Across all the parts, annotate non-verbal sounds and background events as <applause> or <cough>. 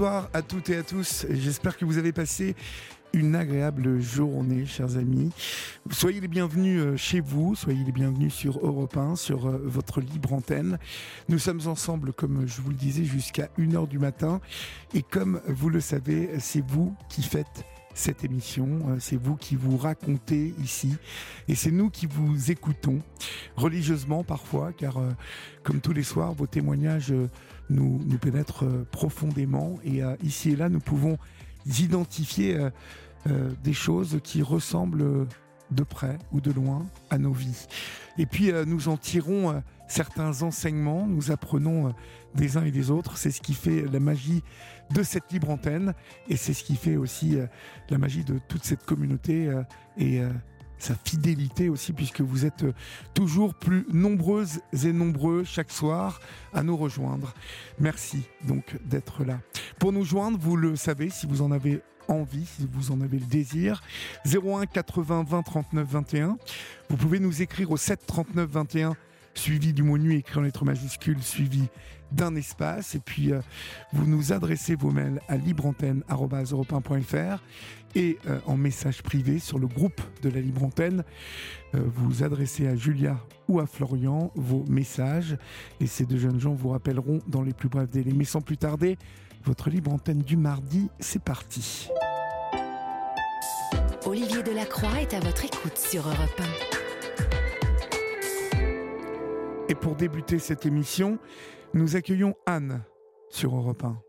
Bonsoir à toutes et à tous. J'espère que vous avez passé une agréable journée, chers amis. Soyez les bienvenus euh, chez vous, soyez les bienvenus sur Europe 1, sur euh, votre libre antenne. Nous sommes ensemble, comme je vous le disais, jusqu'à 1h du matin. Et comme vous le savez, c'est vous qui faites cette émission. Euh, c'est vous qui vous racontez ici et c'est nous qui vous écoutons religieusement parfois, car comme tous les soirs, vos témoignages nous, nous pénètrent profondément et ici et là, nous pouvons identifier des choses qui ressemblent de près ou de loin à nos vies. Et puis nous en tirons certains enseignements, nous apprenons des uns et des autres. C'est ce qui fait la magie de cette libre antenne et c'est ce qui fait aussi la magie de toute cette communauté et sa fidélité aussi, puisque vous êtes toujours plus nombreuses et nombreux chaque soir à nous rejoindre. Merci donc d'être là. Pour nous joindre, vous le savez, si vous en avez envie, si vous en avez le désir, 01 80 20 39 21. Vous pouvez nous écrire au 7 39 21 suivi du mot nuit écrit en lettres majuscules, suivi d'un espace. Et puis, euh, vous nous adressez vos mails à libreantenne.fr et euh, en message privé sur le groupe de la Libre Antenne. Euh, vous adressez à Julia ou à Florian vos messages et ces deux jeunes gens vous rappelleront dans les plus brefs délais. Mais sans plus tarder, votre Libre Antenne du mardi, c'est parti. Olivier Delacroix est à votre écoute sur Europe 1. Et pour débuter cette émission, nous accueillons Anne sur Europe 1.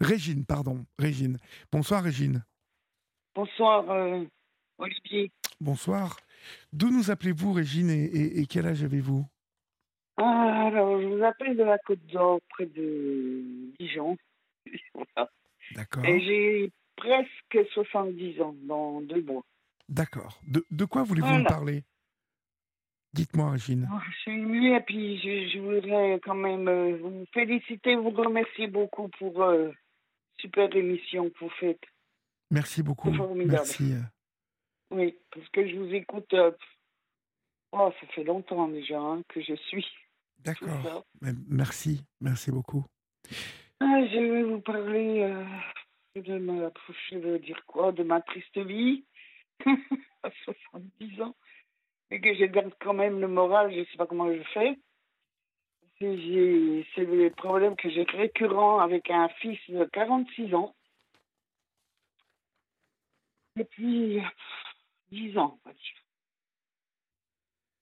Régine, pardon, Régine. Bonsoir Régine. Bonsoir euh, Olivier. Bonsoir. D'où nous appelez-vous Régine et, et, quel âge avez-vous? Ah, Alors, je vous appelle de la Côte d'Or, près de Dijon. <laughs> D'accord. Et j'ai presque 70 ans dans deux mois. D'accord. De, de quoi voulez-vous voilà. me parler? Dites-moi, Régine. Oh, je suis émue et puis je, je, voudrais quand même euh, vous féliciter, vous remercier beaucoup pour euh, super émission que vous faites. Merci beaucoup. Merci. Oui, parce que je vous écoute. Euh, oh, ça fait longtemps déjà hein, que je suis. D'accord. Merci, merci beaucoup. Ah, je vais vous parler euh, de ma, je veux dire quoi, de ma triste vie <laughs> à 70 ans, et que je garde quand même le moral. Je sais pas comment je fais. C'est le problème que j'ai récurrent avec un fils de 46 ans. Depuis 10 ans,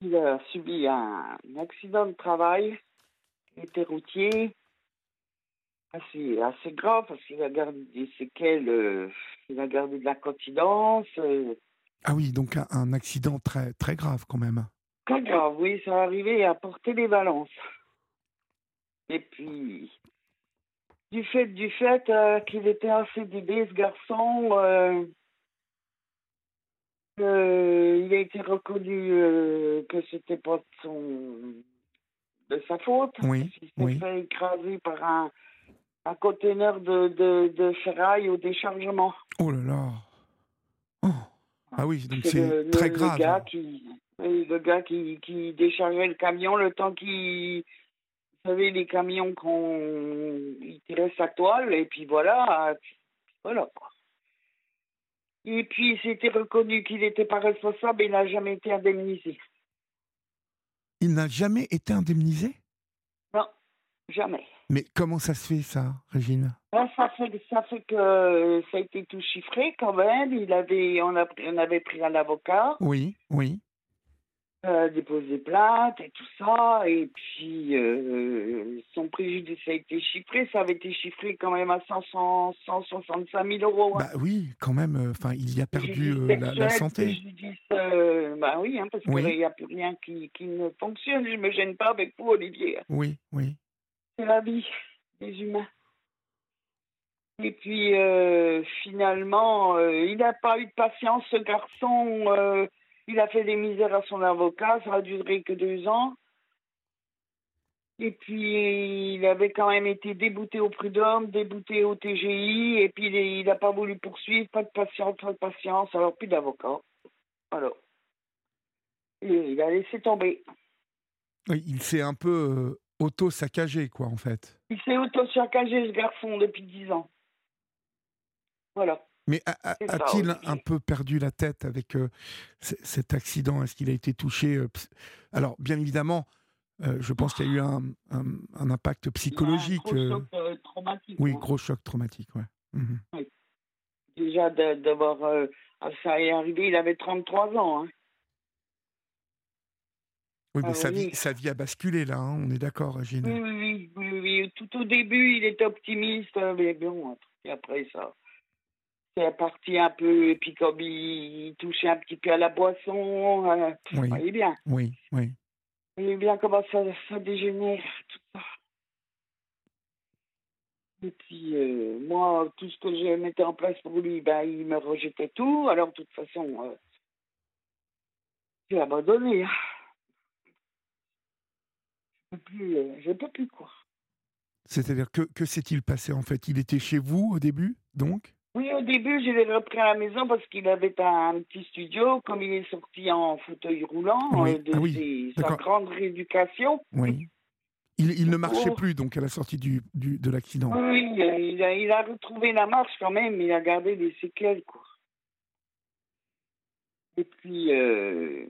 Il a subi un accident de travail, il était routier, assez, assez grave parce qu'il a gardé des séquelles, euh, il a gardé de la continence. Euh. Ah oui, donc un, un, accident très, très grave quand même. Très grave, oui, ça arrivait à porter les balances. Et puis, du fait, du fait euh, qu'il était un CDD, ce garçon, il a été reconnu que c'était pas de, son, de sa faute. Oui, il s'est oui. fait écraser par un un conteneur de, de, de, ferraille au déchargement. Oh là là oh. Ah oui, donc c'est le, très le, grave. Le gars, qui, le gars qui, qui déchargeait le camion le temps qu'il... Vous savez, les camions qu'on... Il tirait sa toile, et puis voilà. Voilà, quoi. Et puis, c'était reconnu qu'il n'était pas responsable et il n'a jamais été indemnisé. Il n'a jamais été indemnisé? Non, jamais. Mais comment ça se fait, ça, Régine? Ben, ça, fait, ça fait que ça a été tout chiffré quand même. Il avait, on, a, on avait pris un avocat. Oui, oui. Euh, déposé plainte et tout ça. Et puis, euh, son préjudice a été chiffré. Ça avait été chiffré quand même à 165 000 euros. Hein. Bah oui, quand même. Enfin, il y a perdu euh, la, la, santé. Préjudice euh, bah oui, hein, parce qu'il Oui. n'y a plus rien qui, qui ne fonctionne. Je me gêne pas avec vous, Olivier. Oui, oui. C'est la vie des humains. Et puis, euh, finalement, euh, il n'a pas eu de patience, ce garçon. euh, il a fait des misères à son avocat. Ça a duré que deux ans. Et puis, il avait quand même été débouté au prud'homme, débouté au TGI. Et puis, il n'a pas voulu poursuivre. Pas de patience, pas de patience. Alors, plus d'avocat. Alors. Il a laissé tomber. Il s'est un peu auto-saccagé, quoi, en fait. Il s'est auto-saccagé, ce garçon, depuis dix ans. Voilà. Mais a-t-il un peu perdu la tête avec euh, cet accident? Est-ce qu'il a été touché euh, Alors, bien évidemment, euh, je pense qu'il y a eu un, un- un impact psychologique. Il a un gros choc, traumatique. oui, hein. gros choc traumatique, ouais. Mhm. Déjà de- d'avoir. ah, ça est arrivé, il avait 33 ans. hein. Oui, mais Ah sa, oui. vie, sa vie a basculé, là, hein, on est d'accord, Gilles. Oui, oui, oui, oui, oui. Tout au début, il était optimiste, euh, mais bon, et après ça. C'est parti un peu, et puis comme il, il touchait un petit peu à la boisson, euh, Oui, bien. oui, oui. Vous voyez bien comment ça, ça dégénère, tout ça. Et puis, euh, moi, tout ce que je mettais en place pour lui, ben, il me rejetait tout. Alors, de toute façon, euh, j'ai abandonné. Plus, euh, je peux plus, quoi. C'est-à-dire, que, que s'est-il passé, en fait? Il était chez vous, au début, donc? Oui, au début, je l'ai repris à la maison parce qu'il avait un, petit studio. Comme il est sorti en fauteuil roulant Oui. euh, de Ah oui, ses- sa grande rééducation, Oui. Il, il ne marchait Oh. plus, donc, à la sortie du, du- de l'accident. Oui, il a, il a retrouvé la marche quand même, il a gardé des séquelles, quoi. Et puis, euh,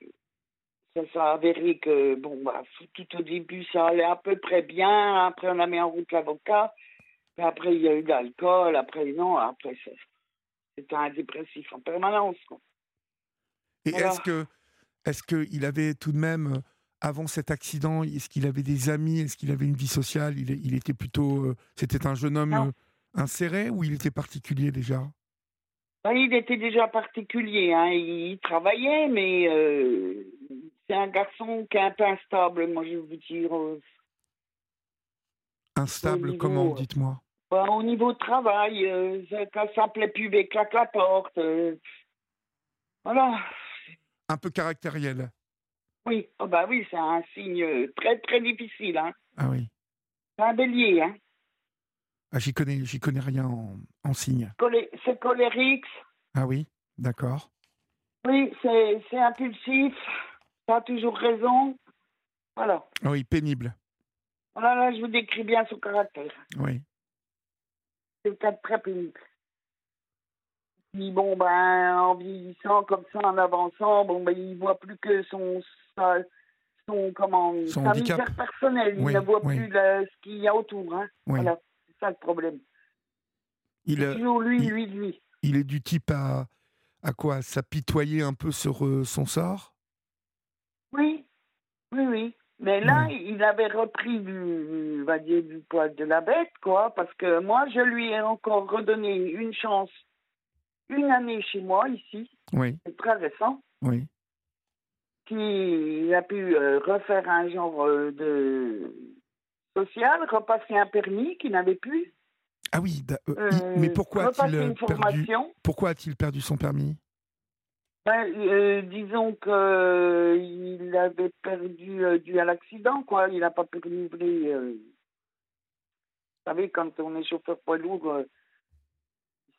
ça s'est avéré que, bon, bah, tout au début, ça allait à peu près bien. Après, on a mis en route l'avocat. Puis après, il y a eu de l'alcool. Après, non, après, c'était un dépressif en permanence, quoi. Et Voilà. est-ce que, est-ce qu'il avait tout de même, euh, avant cet accident, est-ce qu'il avait des amis? Est-ce qu'il avait une vie sociale? Il, était plutôt, euh, c'était un jeune homme euh, inséré ou il était particulier déjà? Il était déjà particulier, hein. il travaillait, mais euh, c'est un garçon qui est un peu instable, moi je vous dire. euh, Instable niveau, comment Dites-moi? Ben, au niveau de travail, euh, ça- quand ça plaît plus, il claque la porte. euh, voilà. Un peu caractériel. Oui, oh, bah oui, c'est un signe très très difficile. Hein. Ah oui. C'est un bélier. Hein. Ah, j'y connais, j'y connais rien en, en signe. Colé- c'est colérique. Ah oui, d'accord. Oui, c'est c'est impulsif. Ça a toujours raison. Voilà. Ah oui, pénible. Voilà, là, je vous décris bien son caractère. Oui. C'est le cas de très pénible. Puis bon, ben, en vieillissant comme ça, en avançant, bon, ben, il voit plus que son, sa- son, comment, Son sa handicap. misère personnelle. Il ne voit oui. plus le- ce qu'il y a autour. Hein. Oui. Voilà, ça le problème. Il, C'est toujours lui, il- lui, lui. il est du type à, à quoi? S'apitoyer un peu sur euh, son sort? Oui, oui, oui. Mais là, il avait repris du, va dire, du poil de la bête, quoi, parce que moi, je lui ai encore redonné une chance, une année chez moi, ici, Oui, c'est très récent. oui. qui a pu euh, refaire un genre euh, de social, repasser un permis qu'il n'avait plus. Ah oui, euh, il- euh, mais pourquoi a-t-il euh, perdu. Pourquoi a-t-il perdu son permis? Ben, euh, disons que euh, il avait perdu euh, dû à l'accident, quoi. Il n'a pas pu renouveler. euh. Vous savez, quand on est chauffeur poids lourd,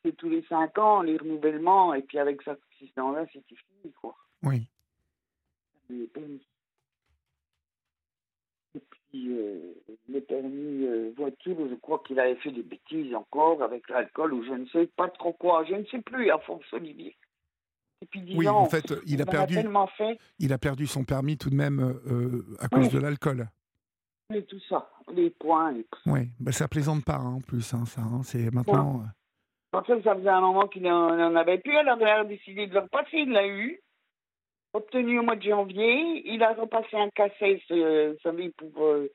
c'est tous les cinq ans les renouvellements, et puis avec cet accident-là, c'était fini, quoi. Oui. Et euh, les permis euh, voiture, je crois qu'il avait fait des bêtises encore avec l'alcool ou je ne sais pas trop quoi. Je ne sais plus, à force, Olivier. Depuis dix Oui, ans, en fait, il a perdu, fait, il a perdu son permis tout de même euh, à cause Oui. de l'alcool. et tout ça, les points. Et... Oui, bah, ça plaisante pas hein, en plus, hein, ça. hein, c'est maintenant. euh, En fait, ça faisait un moment qu'il n'en n'en avait plus. Alors, il a décidé de le repasser. Il l'a eu. Obtenu au mois de janvier. Il a repassé un cassette, euh, vous savez, pour euh,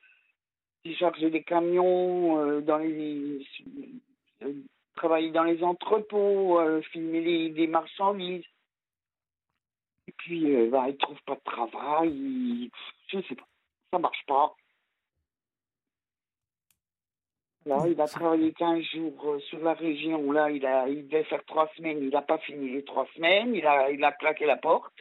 décharger des camions, euh, dans les, euh, travailler dans les entrepôts, euh, filmer les, les marchandises. Et puis, bah, il trouve pas de travail. il- Je sais pas. Ça marche pas. Là, il a travaillé 15 jours sur la région. Là, il, a, il devait faire trois semaines. Il n'a pas fini les trois semaines. Il a, il a claqué la porte.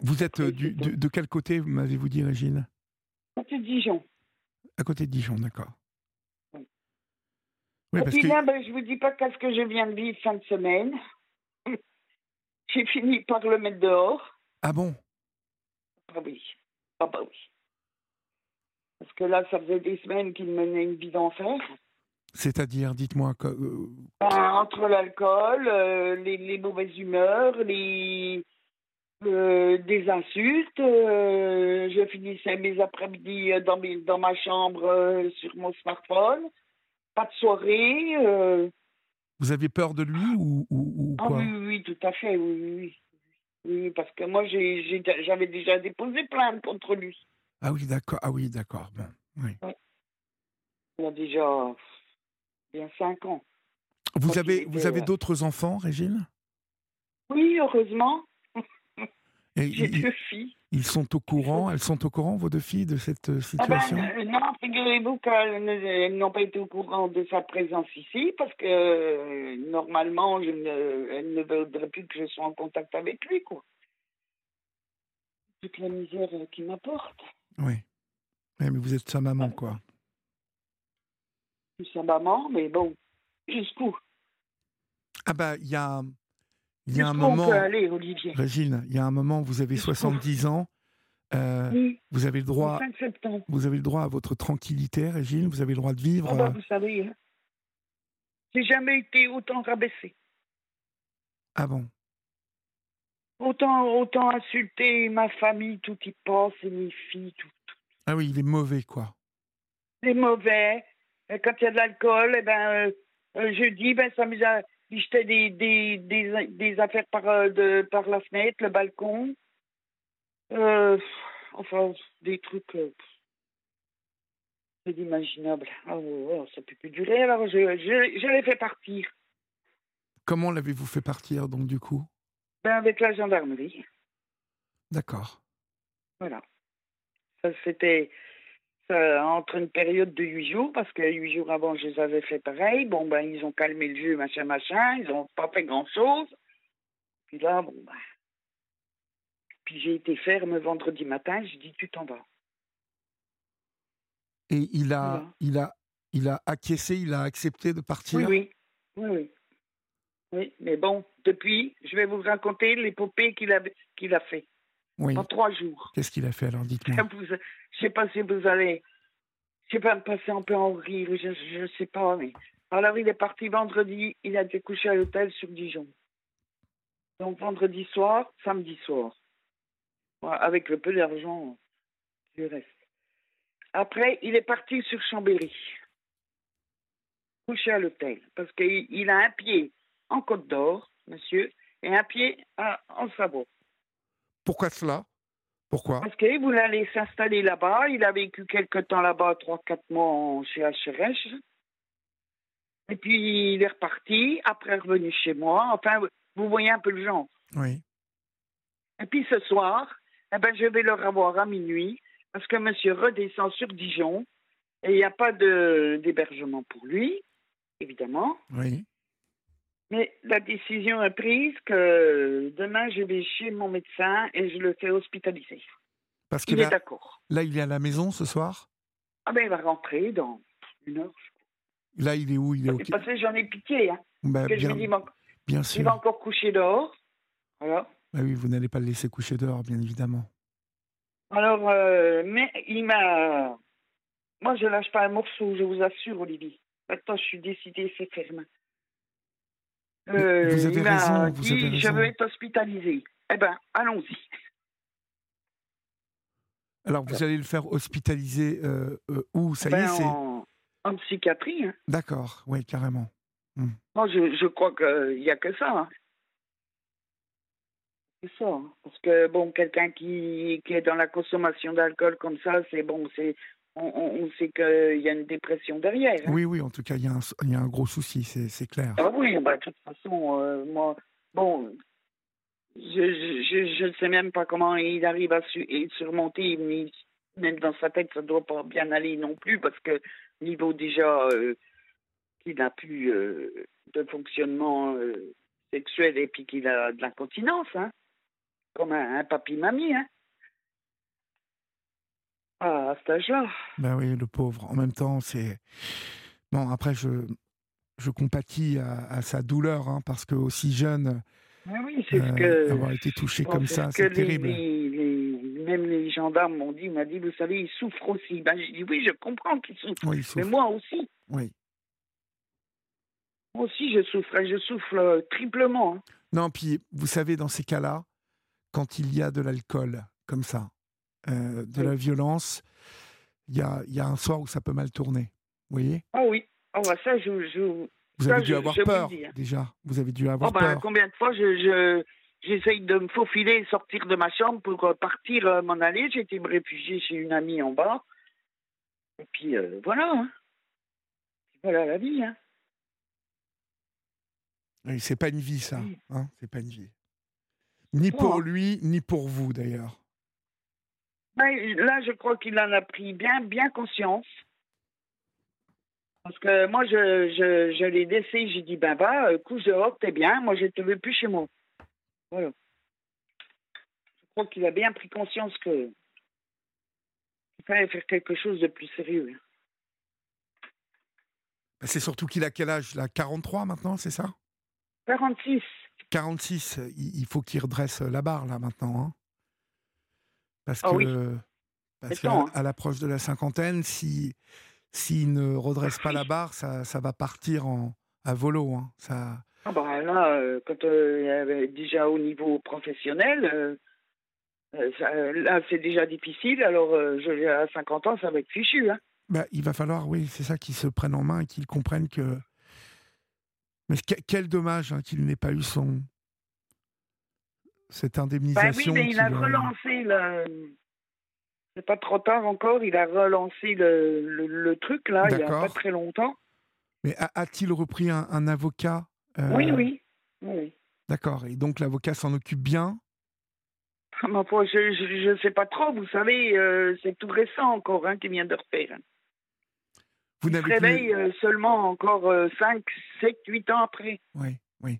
Vous êtes euh, du- de, de quel côté, m'avez-vous dit, Régine? C'est Dijon. À côté de Dijon, d'accord. Oui. Oui, Et parce puis que là, ben, je vous dis pas qu'est-ce que je viens de vivre fin de semaine. <laughs> J'ai fini par le mettre dehors. ah bon, Ah oui. Ah bah oui. Parce que là, ça faisait des semaines qu'il menait une vie d'enfer. c'est-à-dire, dites-moi, que- euh, Ben, entre l'alcool, euh, les, les mauvaises humeurs, les euh, des insultes. euh, je finissais mes après-midi euh, dans, mes- dans ma chambre euh, sur mon smartphone. Pas de soirée. vous avez peur de lui ou, ou- ou Ah quoi? oui, oui, oui, tout à fait, oui, oui, oui. Parce que moi, j'avais déjà déposé plainte contre lui. Ah oui, d'accord. Ah oui, d'accord. Bon, oui. Il y a déjà bien cinq ans. Vous Quand avez, vous avez d'autres enfants, Régine? Oui, heureusement, j'ai ils, deux filles. ils sont au courant, elles sont au courant, vos deux filles, de cette euh, Ah ben, situation? euh, non, figurez-vous qu'elles n'ont pas été au courant de sa présence ici parce que euh, normalement, je ne, elles ne voudraient plus que je sois en contact avec lui, quoi. Toute la misère qu'il m'apporte. Oui. Mais vous êtes sa maman, quoi. Tout sa maman, mais bon, jusqu'où? Ah bah, il y a, il y a un moment, peut aller, Olivier? Régine, il y a un moment, vous avez Jusqu'où 70 ans, euh, Oui, vous avez le droit, 5 septembre. vous avez le droit à votre tranquillité, Régine, vous avez le droit de vivre. Ah bah, euh, vous savez, hein, j'ai jamais été autant rabaissé, Ah bon? Autant, autant insulté ma famille, tout y passe, et mes filles, tout. Ah oui, il est mauvais, quoi. Les mauvais. Et quand il y a de l'alcool, eh ben, euh, je dis, ben, ça m'amuse à il jetait des, des, des, des affaires par, euh, de, par la fenêtre, le balcon. Euh, enfin, des trucs. Euh, c'est inimaginable. Ah, ouais, ouais, ça peut plus durer, alors je, je, je l'ai fait partir. Comment l'avez-vous fait partir, donc, du coup? Ben, avec la gendarmerie. D'accord. Voilà. Ça, c'était ça, entre une période de huit jours, parce que huit jours avant, je les avais fait pareil. Bon, ben, ils ont calmé le jeu, machin, machin. Ils n'ont pas fait grand-chose. Puis là, bon, ben. Puis j'ai été ferme vendredi matin. Je dis, tu t'en vas. Et il a, il a, il a acquiescé, il a accepté de partir? Oui, oui. Oui, oui. Oui, mais bon, depuis, je vais vous raconter l'épopée qu'il a, qu'il a fait Oui. en trois jours. Qu'est-ce qu'il a fait alors Dites-moi? Je sais pas si vous allez, je sais pas me passer un peu en rire, je, je sais pas, mais alors il est parti vendredi, il a été couché à l'hôtel sur Dijon. Donc vendredi soir, samedi soir, avec le peu d'argent du reste. Après, il est parti sur Chambéry, couché à l'hôtel, parce qu'il il a un pied en Côte d'Or, monsieur, et un pied à- en Savoie. Pourquoi cela? Pourquoi? Parce qu'il voulait aller s'installer là-bas. Il a vécu quelque temps là-bas, trois, quatre mois en- chez HRH. Et puis il est reparti, après revenu chez moi. Enfin, vous voyez un peu le genre. Oui. Et puis ce soir, eh ben, je vais le revoir à minuit, parce que monsieur redescend sur Dijon, et il n'y a pas d'hébergement pour lui, évidemment. Oui. Mais la décision est prise que demain, je vais chez mon médecin et je le fais hospitaliser. Parce Il que est d'accord. là, il est à la maison ce soir? Ah ben, il va rentrer dans une heure. Là, il est où? Il est au... Et Parce que j'en ai pitié. Hein, Bah, je bien, me dis, bon, bien il sûr. va encore coucher dehors. Voilà. Bah oui, vous n'allez pas le laisser coucher dehors, bien évidemment. Alors, euh, mais il m'a. Moi, je lâche pas un morceau, je vous assure, Olivier. Maintenant, je suis décidée, c'est ferme. Euh, vous avez il raison, vous dit, avez Je veux être hospitalisée. Eh ben, allons-y. Alors, vous allez le faire hospitaliser euh, euh, où? Ça y Ben, est, c'est... en, en psychiatrie. hein. D'accord, oui, carrément. Moi, je, je crois qu'il n'y a que ça. hein. C'est ça. hein. Parce que, bon, quelqu'un qui, qui est dans la consommation d'alcool comme ça, c'est bon, c'est. On, sait qu'il y a une dépression derrière. hein. Oui, oui, en tout cas, il y, a un- il y a un gros souci, c'est clair. Ah oui, bah, de toute façon, euh, moi, bon, je ne sais même pas comment il arrive à surmonter. même dans sa tête, ça ne doit pas bien aller non plus, parce que niveau déjà euh, qu'il n'a plus euh, de fonctionnement sexuel et puis qu'il a de l'incontinence, hein, comme un, papy-mamie. Hein. Ah, à cet âge-là. Ben oui, le pauvre. En même temps, c'est. Bon, après, je, je compatis à, sa douleur, hein, parce que aussi jeune, oui, c'est ce que. Avoir été touché comme ça, c'est terrible. même les gendarmes m'ont dit, m'a dit, vous savez, il souffre aussi. Ben, j'ai dit, oui, je comprends qu'il souffre. Mais moi aussi. Oui. Moi aussi, je souffre. Je souffre euh, triplement. Hein. Non, puis vous savez, dans ces cas-là, quand il y a de l'alcool comme ça, euh, de la violence, il y a, y a un soir où ça peut mal tourner. Vous voyez? Ah oui. Oh, ça, je, je, vous avez dû avoir peur déjà. Vous avez dû avoir oh, peur. Combien de fois je, j'essaye de me faufiler, sortir de ma chambre pour euh, partir euh, m'en aller. J'ai été me réfugier chez une amie en bas. Et puis euh, voilà. Hein. Voilà la vie. Hein. Oui, c'est pas une vie ça. Hein c'est pas une vie. Ni pour lui, ni pour vous d'ailleurs. Ben, là, je crois qu'il en a pris bien, bien conscience. Parce que moi, je, je, je l'ai laissé, j'ai dit, ben va, euh, couche dehors, t'es bien, moi je ne te veux plus chez moi. Voilà. Je crois qu'il a bien pris conscience que il fallait faire quelque chose de plus sérieux. Ben, c'est surtout qu'il a quel âge? Là 43 maintenant, c'est ça? 46. 46, il faut qu'il redresse la barre là maintenant. Hein parce ah que, parce qu'à à l'approche de la cinquantaine, si s'il ne redresse pas la barre, ça, ça va partir en, à volo. Hein. Ça... Ah bah là, euh, quand euh, déjà au niveau professionnel, euh, là c'est déjà difficile. Alors je, à 50 ans, ça va être fichu. Hein. Bah, il va falloir, oui, c'est ça, qu'ils se prennent en main et qu'ils comprennent que. Mais quel dommage hein, qu'il n'ait pas eu son cette indemnisation. Bah oui, mais il a relancé le, c'est pas trop tard encore. Il a relancé le, le, truc là, il n'y a pas très longtemps. Mais a-t-il repris un, avocat euh, Oui, oui. oui. D'accord. Et donc l'avocat s'en occupe bien? Ah, Je ne sais pas trop. Vous savez, euh, c'est tout récent encore hein, qui vient de refaire. Vous il se réveille euh, seulement encore 5, 7, 8 ans après. Oui, oui.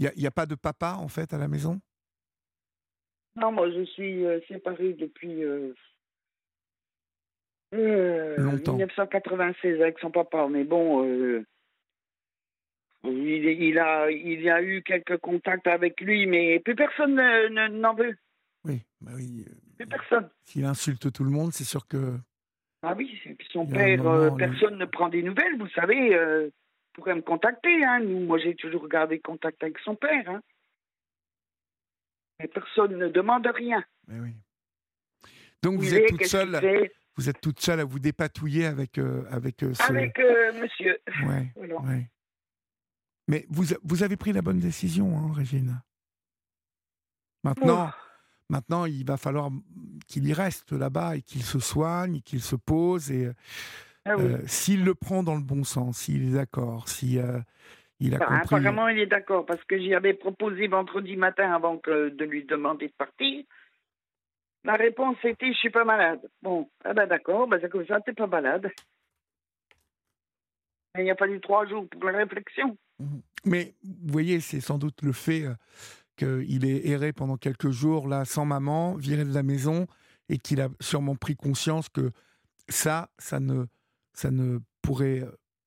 Il n'y a, a, pas de papa en fait à la maison? Non, moi je suis séparée depuis euh, Longtemps. 1996 avec son papa, mais bon, euh, il, il, a, il a eu quelques contacts avec lui, mais plus personne n'en veut. Oui, bah oui. Euh, plus personne. S'il insulte tout le monde, c'est sûr que. Ah oui, son père, personne ne prend des nouvelles, vous savez. Euh, pourrait me contacter, hein. Nous, moi, j'ai toujours gardé contact avec son père, hein. Mais personne ne demande rien. Mais oui. Donc vous êtes toute seule. Vous êtes toute seule à vous dépatouiller avec euh, avec euh, Avec euh, monsieur. Ouais, <laughs> ouais. Mais vous, vous avez pris la bonne décision, hein, Régine. Maintenant, maintenant, il va falloir qu'il y reste là-bas et qu'il se soigne, qu'il se pose. Et ah s'il le prend dans le bon sens, s'il est d'accord, si il a compris. Apparemment, il est d'accord parce que j'y avais proposé vendredi matin avant que de lui demander de partir. La réponse était je suis pas malade. Bon, ah ben d'accord, ben c'est comme ça, t'es pas malade. il a fallu trois jours pour la réflexion. Mhm. Mais vous voyez, c'est sans doute le fait euh, qu'il ait erré pendant quelques jours là sans maman, viré de la maison, et qu'il a sûrement pris conscience que ça, ça ne, ça ne pourrait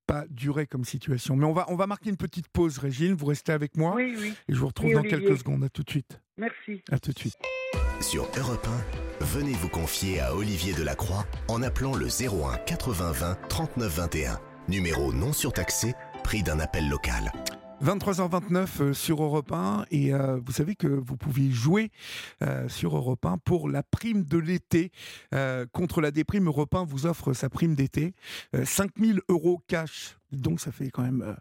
pas durer comme situation. Mais on va, on va marquer une petite pause, Régine. Vous restez avec moi. Oui, oui. Et je vous retrouve dans quelques secondes. À tout de suite. Merci. À tout de suite. Sur Europe 1, venez vous confier à Olivier Delacroix en appelant le 01 80 20 39 21. Numéro non surtaxé, prix d'un appel local. 23h29 euh, sur Europe 1 et euh, vous savez que vous pouvez jouer euh, sur Europe 1 pour la prime de l'été. contre la déprime, Europe 1 vous offre sa prime d'été. 5000 euros cash. Donc ça fait quand même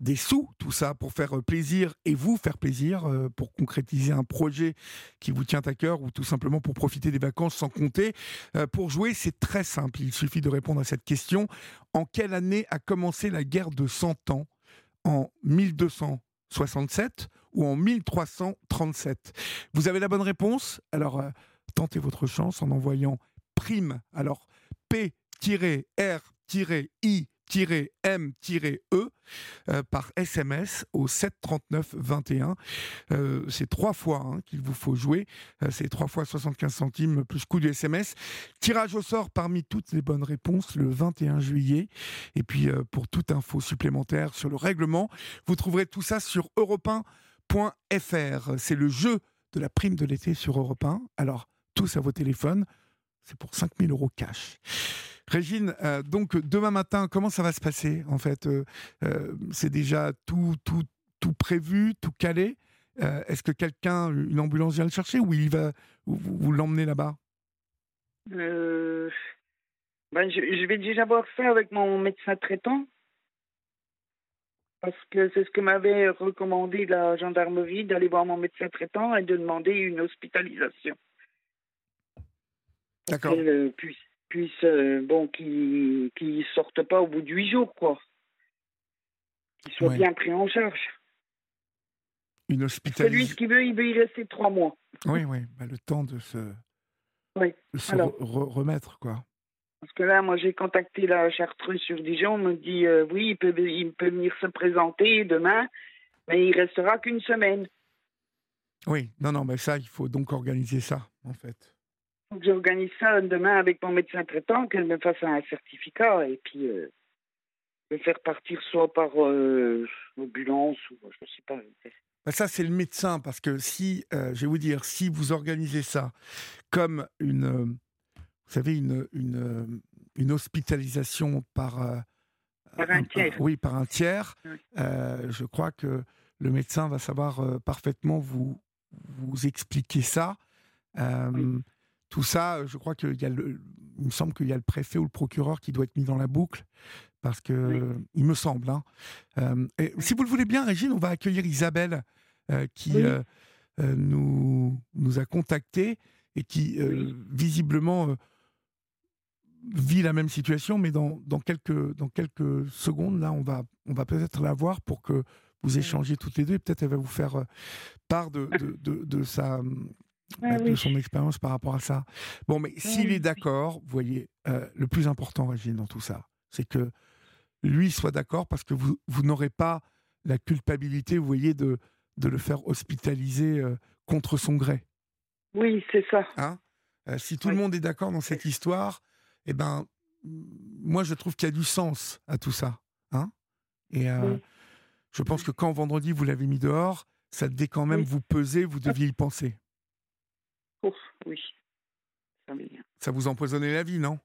des sous, tout ça, pour faire plaisir et vous faire plaisir, pour concrétiser un projet qui vous tient à cœur ou tout simplement pour profiter des vacances sans compter. pour jouer, c'est très simple. Il suffit de répondre à cette question. En quelle année a commencé la guerre de 100 ans? En 1267 ou en 1337 Vous avez la bonne réponse Alors, euh, tentez votre chance en envoyant prime. Alors, P-R-I m-e euh, par SMS au 739 21. Euh, c'est trois fois hein, qu'il vous faut jouer. Euh, c'est trois fois 75 centimes plus coût du SMS. Tirage au sort parmi toutes les bonnes réponses le 21 juillet. Et puis pour toute info supplémentaire sur le règlement, vous trouverez tout ça sur europe C'est le jeu de la prime de l'été sur Europe 1. Alors, tous à vos téléphones. C'est pour 5000 euros cash. Régine, euh, donc demain matin, comment ça va se passer en fait euh, euh, C'est déjà tout, tout, tout prévu, tout calé Est-ce que quelqu'un, une ambulance vient le chercher ou il va vous, l'emmener là-bas? Ben, je, vais déjà voir ça avec mon médecin traitant. Parce que c'est ce que m'avait recommandé la gendarmerie d'aller voir mon médecin traitant et de demander une hospitalisation. D'accord puissent, euh, bon, qui qui sortent pas au bout de huit jours, quoi. Qu'ils soient bien pris en charge. Une hospitalisation. Celui qui veut, il veut y rester trois mois. Oui, oui, bah, le temps de se, oui. se remettre, quoi. Parce que là, moi, j'ai contacté la Chartreuse sur Dijon. On me dit, euh, oui, il peut, il peut venir se présenter demain, mais il restera qu'une semaine. Oui, non, non, mais ça, il faut donc organiser ça, en fait j'organise ça demain avec mon médecin traitant, qu'elle me fasse un certificat et puis euh, le faire partir soit par euh, ambulance ou je ne sais pas. Bah, ça, c'est le médecin, parce que si, euh, je vais vous dire, si vous organisez ça comme une, vous savez, une, une, une hospitalisation par, par un tiers. oui, par un tiers, je crois que le médecin va savoir parfaitement vous, vous expliquer ça. Tout ça, je crois qu'il y a le, il me semble qu'il y a le préfet ou le procureur qui doit être mis dans la boucle, parce que il me semble. Hein. Euh, et si vous le voulez bien, Régine, on va accueillir Isabelle euh, qui euh, nous nous a contactés et qui visiblement vit la même situation, mais dans, dans, quelques, dans quelques secondes, là, on va, on va peut-être la voir pour que vous échangiez toutes les deux et peut-être elle va vous faire part de, de, de, de sa ah de son expérience par rapport à ça. Bon, mais s'il est d'accord, vous voyez, euh, le plus important, Régine, dans tout ça, c'est que lui soit d'accord parce que vous, vous n'aurez pas la culpabilité, vous voyez, de, de le faire hospitaliser euh, contre son gré. Oui, c'est ça. Hein? Euh, si tout le monde est d'accord dans cette histoire, eh ben, moi, je trouve qu'il y a du sens à tout ça. Hein? Et je pense que quand vendredi, vous l'avez mis dehors, ça devait quand même vous peser, vous deviez y penser oui. Ça, vous empoisonnait la vie, non?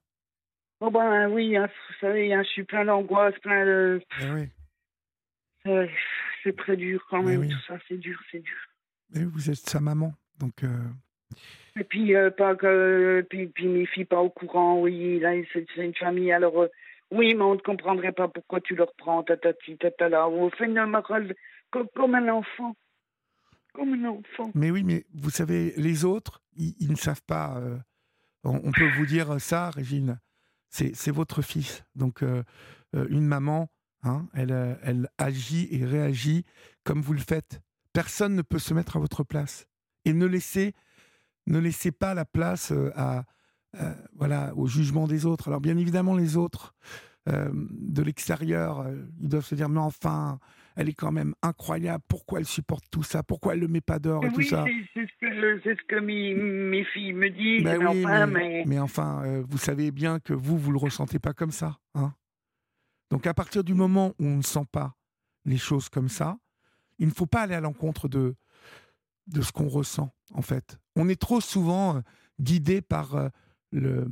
Oh ben oui, hein, vous savez, hein, je suis plein d'angoisse, plein de... Eh oui. C'est très dur quand eh même, tout ça, c'est dur, c'est dur. Mais eh vous êtes sa maman, donc... Euh, Et puis, euh, pas que, puis, puis, mes filles pas au courant, oui, là, c'est une famille, alors... Euh, oui, mais on ne comprendrait pas pourquoi tu leur prends, tatati, tatala, ou fait comme un enfant. Comme un enfant. Mais oui, mais vous savez, les autres, ils, ne savent pas. Euh, on, peut vous dire ça, Régine. C'est votre fils. Donc, euh, euh, une maman, hein, elle, elle agit et réagit comme vous le faites. Personne ne peut se mettre à votre place. Et ne laissez, ne laissez pas la place à, voilà, au jugement des autres. Alors, bien évidemment, les autres, de l'extérieur, ils doivent se dire, mais enfin, elle est quand même incroyable. Pourquoi elle supporte tout ça? Pourquoi elle ne le met pas dehors et tout ça? C'est ce que, mes, filles me disent. Ben mais, enfin, mais... enfin, euh, vous savez bien que vous, vous le ressentez pas comme ça. Hein Donc à partir du moment où on ne sent pas les choses comme ça, il ne faut pas aller à l'encontre de, de ce qu'on ressent, en fait. On est trop souvent euh, guidé par euh, le,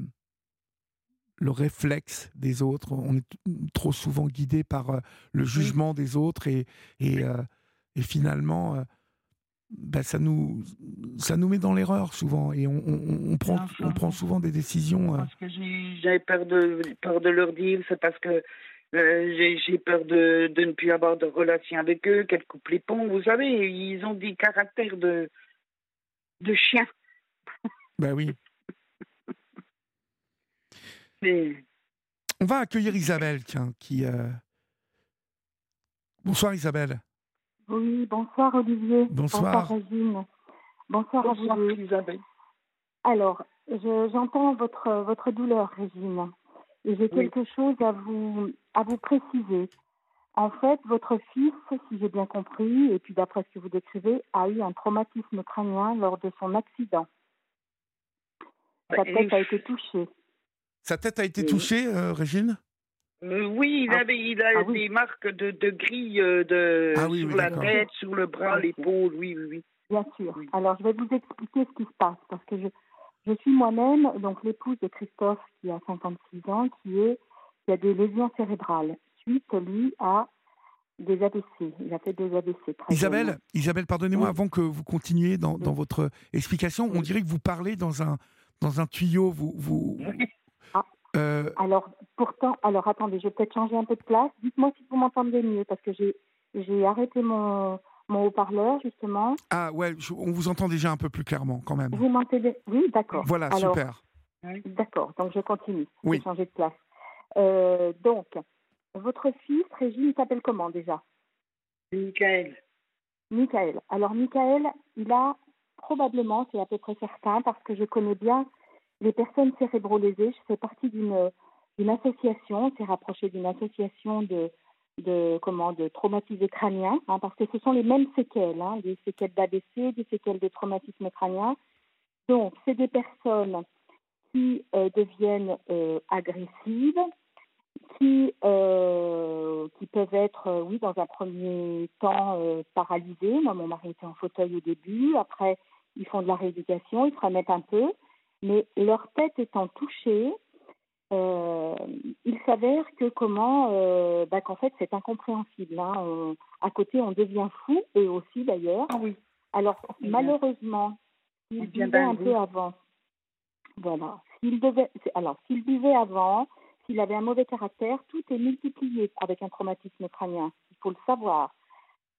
le réflexe des autres. On est trop souvent guidé par euh, le jugement des autres et, et, euh, et finalement, euh, ben, ça, nous, ça nous met dans l'erreur souvent et on, on, prend, on prend souvent des décisions. Parce que j'ai peur de, peur de leur dire, c'est parce que j'ai peur de, de, ne plus avoir de relation avec eux, qu'elles coupent les ponts. Vous savez, ils ont des caractères de, de chiens. Ben oui. On va accueillir Isabelle, tiens, qui. Euh, bonsoir Isabelle. Oui, bonsoir Olivier. Bonsoir. Régine. Bonsoir, à vous deux. Isabelle. Alors, je- j'entends votre, votre douleur, Régine. Et j'ai Oui. quelque chose à vous, à vous préciser. En fait, votre fils, si j'ai bien compris, et puis d'après ce que vous décrivez, a eu un traumatisme crânien lors de son accident. Sa Bah, tête a été touchée. Sa tête a été Oui. touchée, euh, Régine? Euh, oui, il, Ah. avait, il a Ah oui. des marques de, de grilles euh, de, Ah oui, sur oui, la tête, sur le bras, Ok. l'épaule, oui, oui, oui. Bien sûr. Oui. Alors, je vais vous expliquer ce qui se passe parce que je, je suis moi-même donc l'épouse de Christophe qui a 56 ans, qui est qui a des lésions cérébrales suite lui à des AVC. Il a fait des AVC. Très Isabelle. Isabelle, pardonnez-moi, Oui. avant que vous continuiez dans, dans Oui. votre explication, on dirait que vous parlez dans un, dans un tuyau. Vous, vous, Ah. Euh, Alors, pourtant, alors attendez, je vais peut-être changer un peu de place. Dites-moi si vous m'entendez mieux parce que j'ai j'ai arrêté mon mon haut-parleur justement. ah ouais, je- on vous entend déjà un peu plus clairement quand même. Vous m'entendez Oui, d'accord. Voilà, Alors, super. D'accord, donc je continue. Je Oui. vais changer de place. Euh, donc, votre fils, Régine, il s'appelle comment déjà? Michael. Michael. Alors, Michael, il a probablement, c'est à peu près certain, parce que je connais bien les personnes cérébrolésées. Je fais partie d'une association, c'est rapproché d'une association de, de, comment, de traumatisés crâniens, hein, parce que ce sont les mêmes séquelles, hein, des séquelles d'ABC, des séquelles de traumatisme crânien. Donc, c'est des personnes qui euh, deviennent euh, agressives, qui, euh, qui peuvent être, oui, dans un premier temps paralysés. Moi, mon mari était en fauteuil au début. Après, ils font de la rééducation, ils se remettent un peu. Mais leur tête étant touchée, euh, il s'avère que comment, euh, bah, qu'en fait, c'est incompréhensible. Hein. On- à côté, on devient fou, et aussi d'ailleurs. Ah oui. Alors, bien. malheureusement, s'il Eh buvait un peu avant, voilà, s'il devait, alors, s'il buvait avant, s'il avait un mauvais caractère, tout est multiplié avec un traumatisme crânien. Il faut le savoir.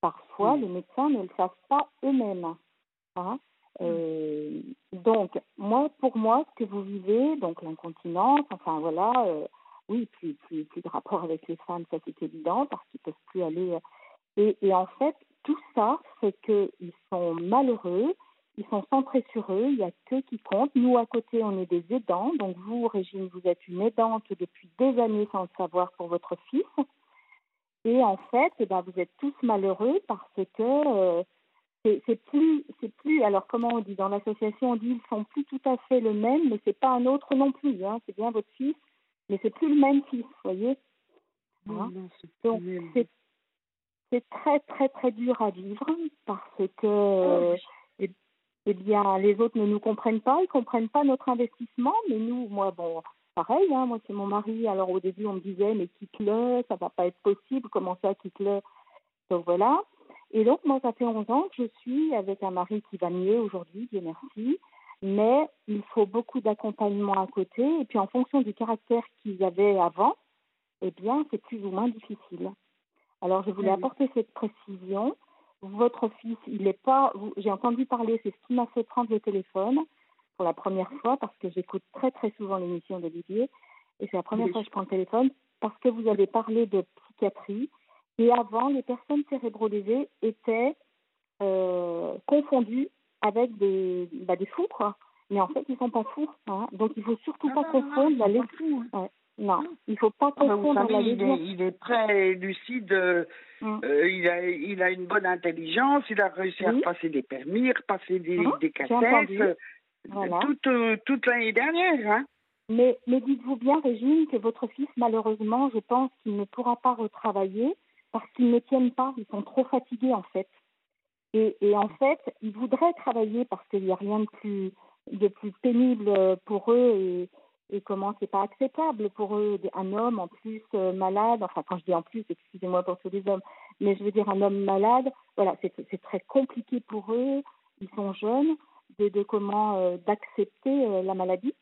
Parfois, les médecins ne le savent pas eux-mêmes. hein. Euh, donc, moi, pour moi, ce que vous vivez, donc l'incontinence, enfin voilà, euh, oui, plus, plus, plus de rapport avec les femmes, ça c'est évident, parce qu'ils peuvent plus aller. euh, Et, en fait, tout ça fait qu'ils sont malheureux, ils sont centrés sur eux, il n'y a que qui compte. Nous, à côté, on est des aidants. Donc, vous, Régine, vous êtes une aidante depuis des années sans le savoir pour votre fils. Et en fait, eh ben, vous êtes tous malheureux parce que c'est plus, c'est plus. Alors, comment on dit dans l'association On dit ils sont plus tout à fait le même, mais c'est pas un autre non plus. Hein. C'est bien votre fils, mais c'est plus le même fils, vous voyez. Hein. Non, c'est Donc, c'est très, très, très dur à vivre parce que, Oh, eh, eh bien, les autres ne nous comprennent pas, ils comprennent pas notre investissement, mais nous, moi, bon, pareil, hein, moi, c'est mon mari. Alors, au début, on me disait, mais quitte-le, ça va pas être possible, comment ça, quitte-le? Donc, voilà. Et donc, moi, ça fait 11 ans que je suis avec un mari qui va mieux aujourd'hui, Dieu merci. Mais il faut beaucoup d'accompagnement à côté. Et puis, en fonction du caractère qu'ils avaient avant, eh bien, c'est plus ou moins difficile. Alors, je voulais apporter cette précision. Votre fils, il n'est pas. J'ai entendu parler, c'est ce qui m'a fait prendre le téléphone pour la première fois, parce que j'écoute très, très souvent l'émission d'Olivier. Et c'est la première Oui. fois que je prends le téléphone, parce que vous avez parlé de psychiatrie. Et avant, les personnes cérébrolésées étaient euh, confondues avec des, bah, des fous, quoi. Mais en fait, ils sont pas fous. hein. Donc, il faut surtout pas Ah, non, non, confondre ils la sont lé- pas fous, hein. Non, il faut pas Ah, vous confondre savez, la il est, il est très lucide. euh, Mm. euh, il, a, il a une bonne intelligence. Il a réussi Oui. à passer des permis, repasser des, des j'ai cassettes. Voilà. toute, toute l'année dernière. Hein. Mais, mais dites-vous bien, Régine, que votre fils, malheureusement, je pense qu'il ne pourra pas retravailler parce qu'ils ne tiennent pas. Ils sont trop fatigués, en fait. Et, en fait, ils voudraient travailler parce qu'il n'y a rien de plus, de plus pénible pour eux et, et comment c'est pas acceptable pour eux. Un homme en plus euh, malade, enfin, quand je dis en plus, excusez-moi pour tous les hommes, mais je veux dire un homme malade, voilà, c'est très compliqué pour eux. Ils sont jeunes, de, de comment euh, d'accepter euh, la maladie.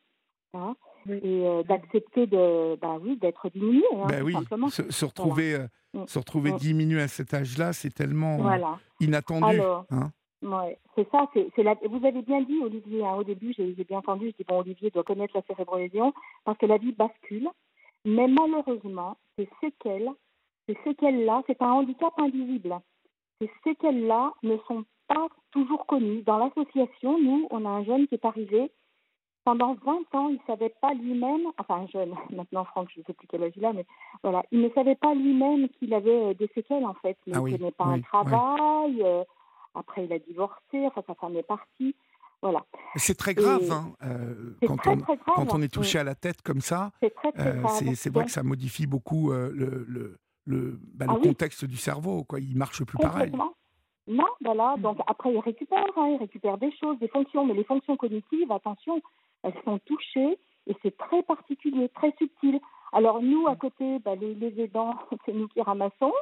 Hein, Oui. et euh, d'accepter de bah oui d'être diminué hein, Ben oui, simplement se, se retrouver, euh, Mm. se retrouver Mm. diminué à cet âge-là, c'est tellement euh, voilà inattendu. Alors, hein. ouais, c'est ça c'est la vous avez bien dit Olivier hein, au début j'ai bien entendu je dis bon Olivier doit connaître la cérébrolésion parce que la vie bascule mais malheureusement ces séquelles ces séquelles là c'est un handicap invisible ces séquelles-là ne sont pas toujours connues. Dans l'association, nous, on a un jeune qui est arrivé. Pendant 20 ans, il ne savait pas lui-même, enfin un jeune, maintenant Franck, je ne sais plus quel âge il a, mais voilà, il ne savait pas lui-même qu'il avait euh, des séquelles en fait. Il Ah ne oui, tenait pas oui, un oui. travail, euh, après il a divorcé, enfin sa femme est partie. Voilà, C'est très grave hein, euh, c'est quand, très on, très grave. quand on est Oui, touché à la tête comme ça. C'est euh, vrai que ça modifie beaucoup euh, le, le, le, bah, Ah le oui. contexte du cerveau. Quoi. Il marche plus pareil. Non, voilà. Donc après, il récupère, hein, il récupère des choses, des fonctions, mais les fonctions cognitives, attention, elles sont touchées et c'est très particulier, très subtil. Alors nous, à côté, bah, les, les aidants, <laughs> c'est nous qui ramassons.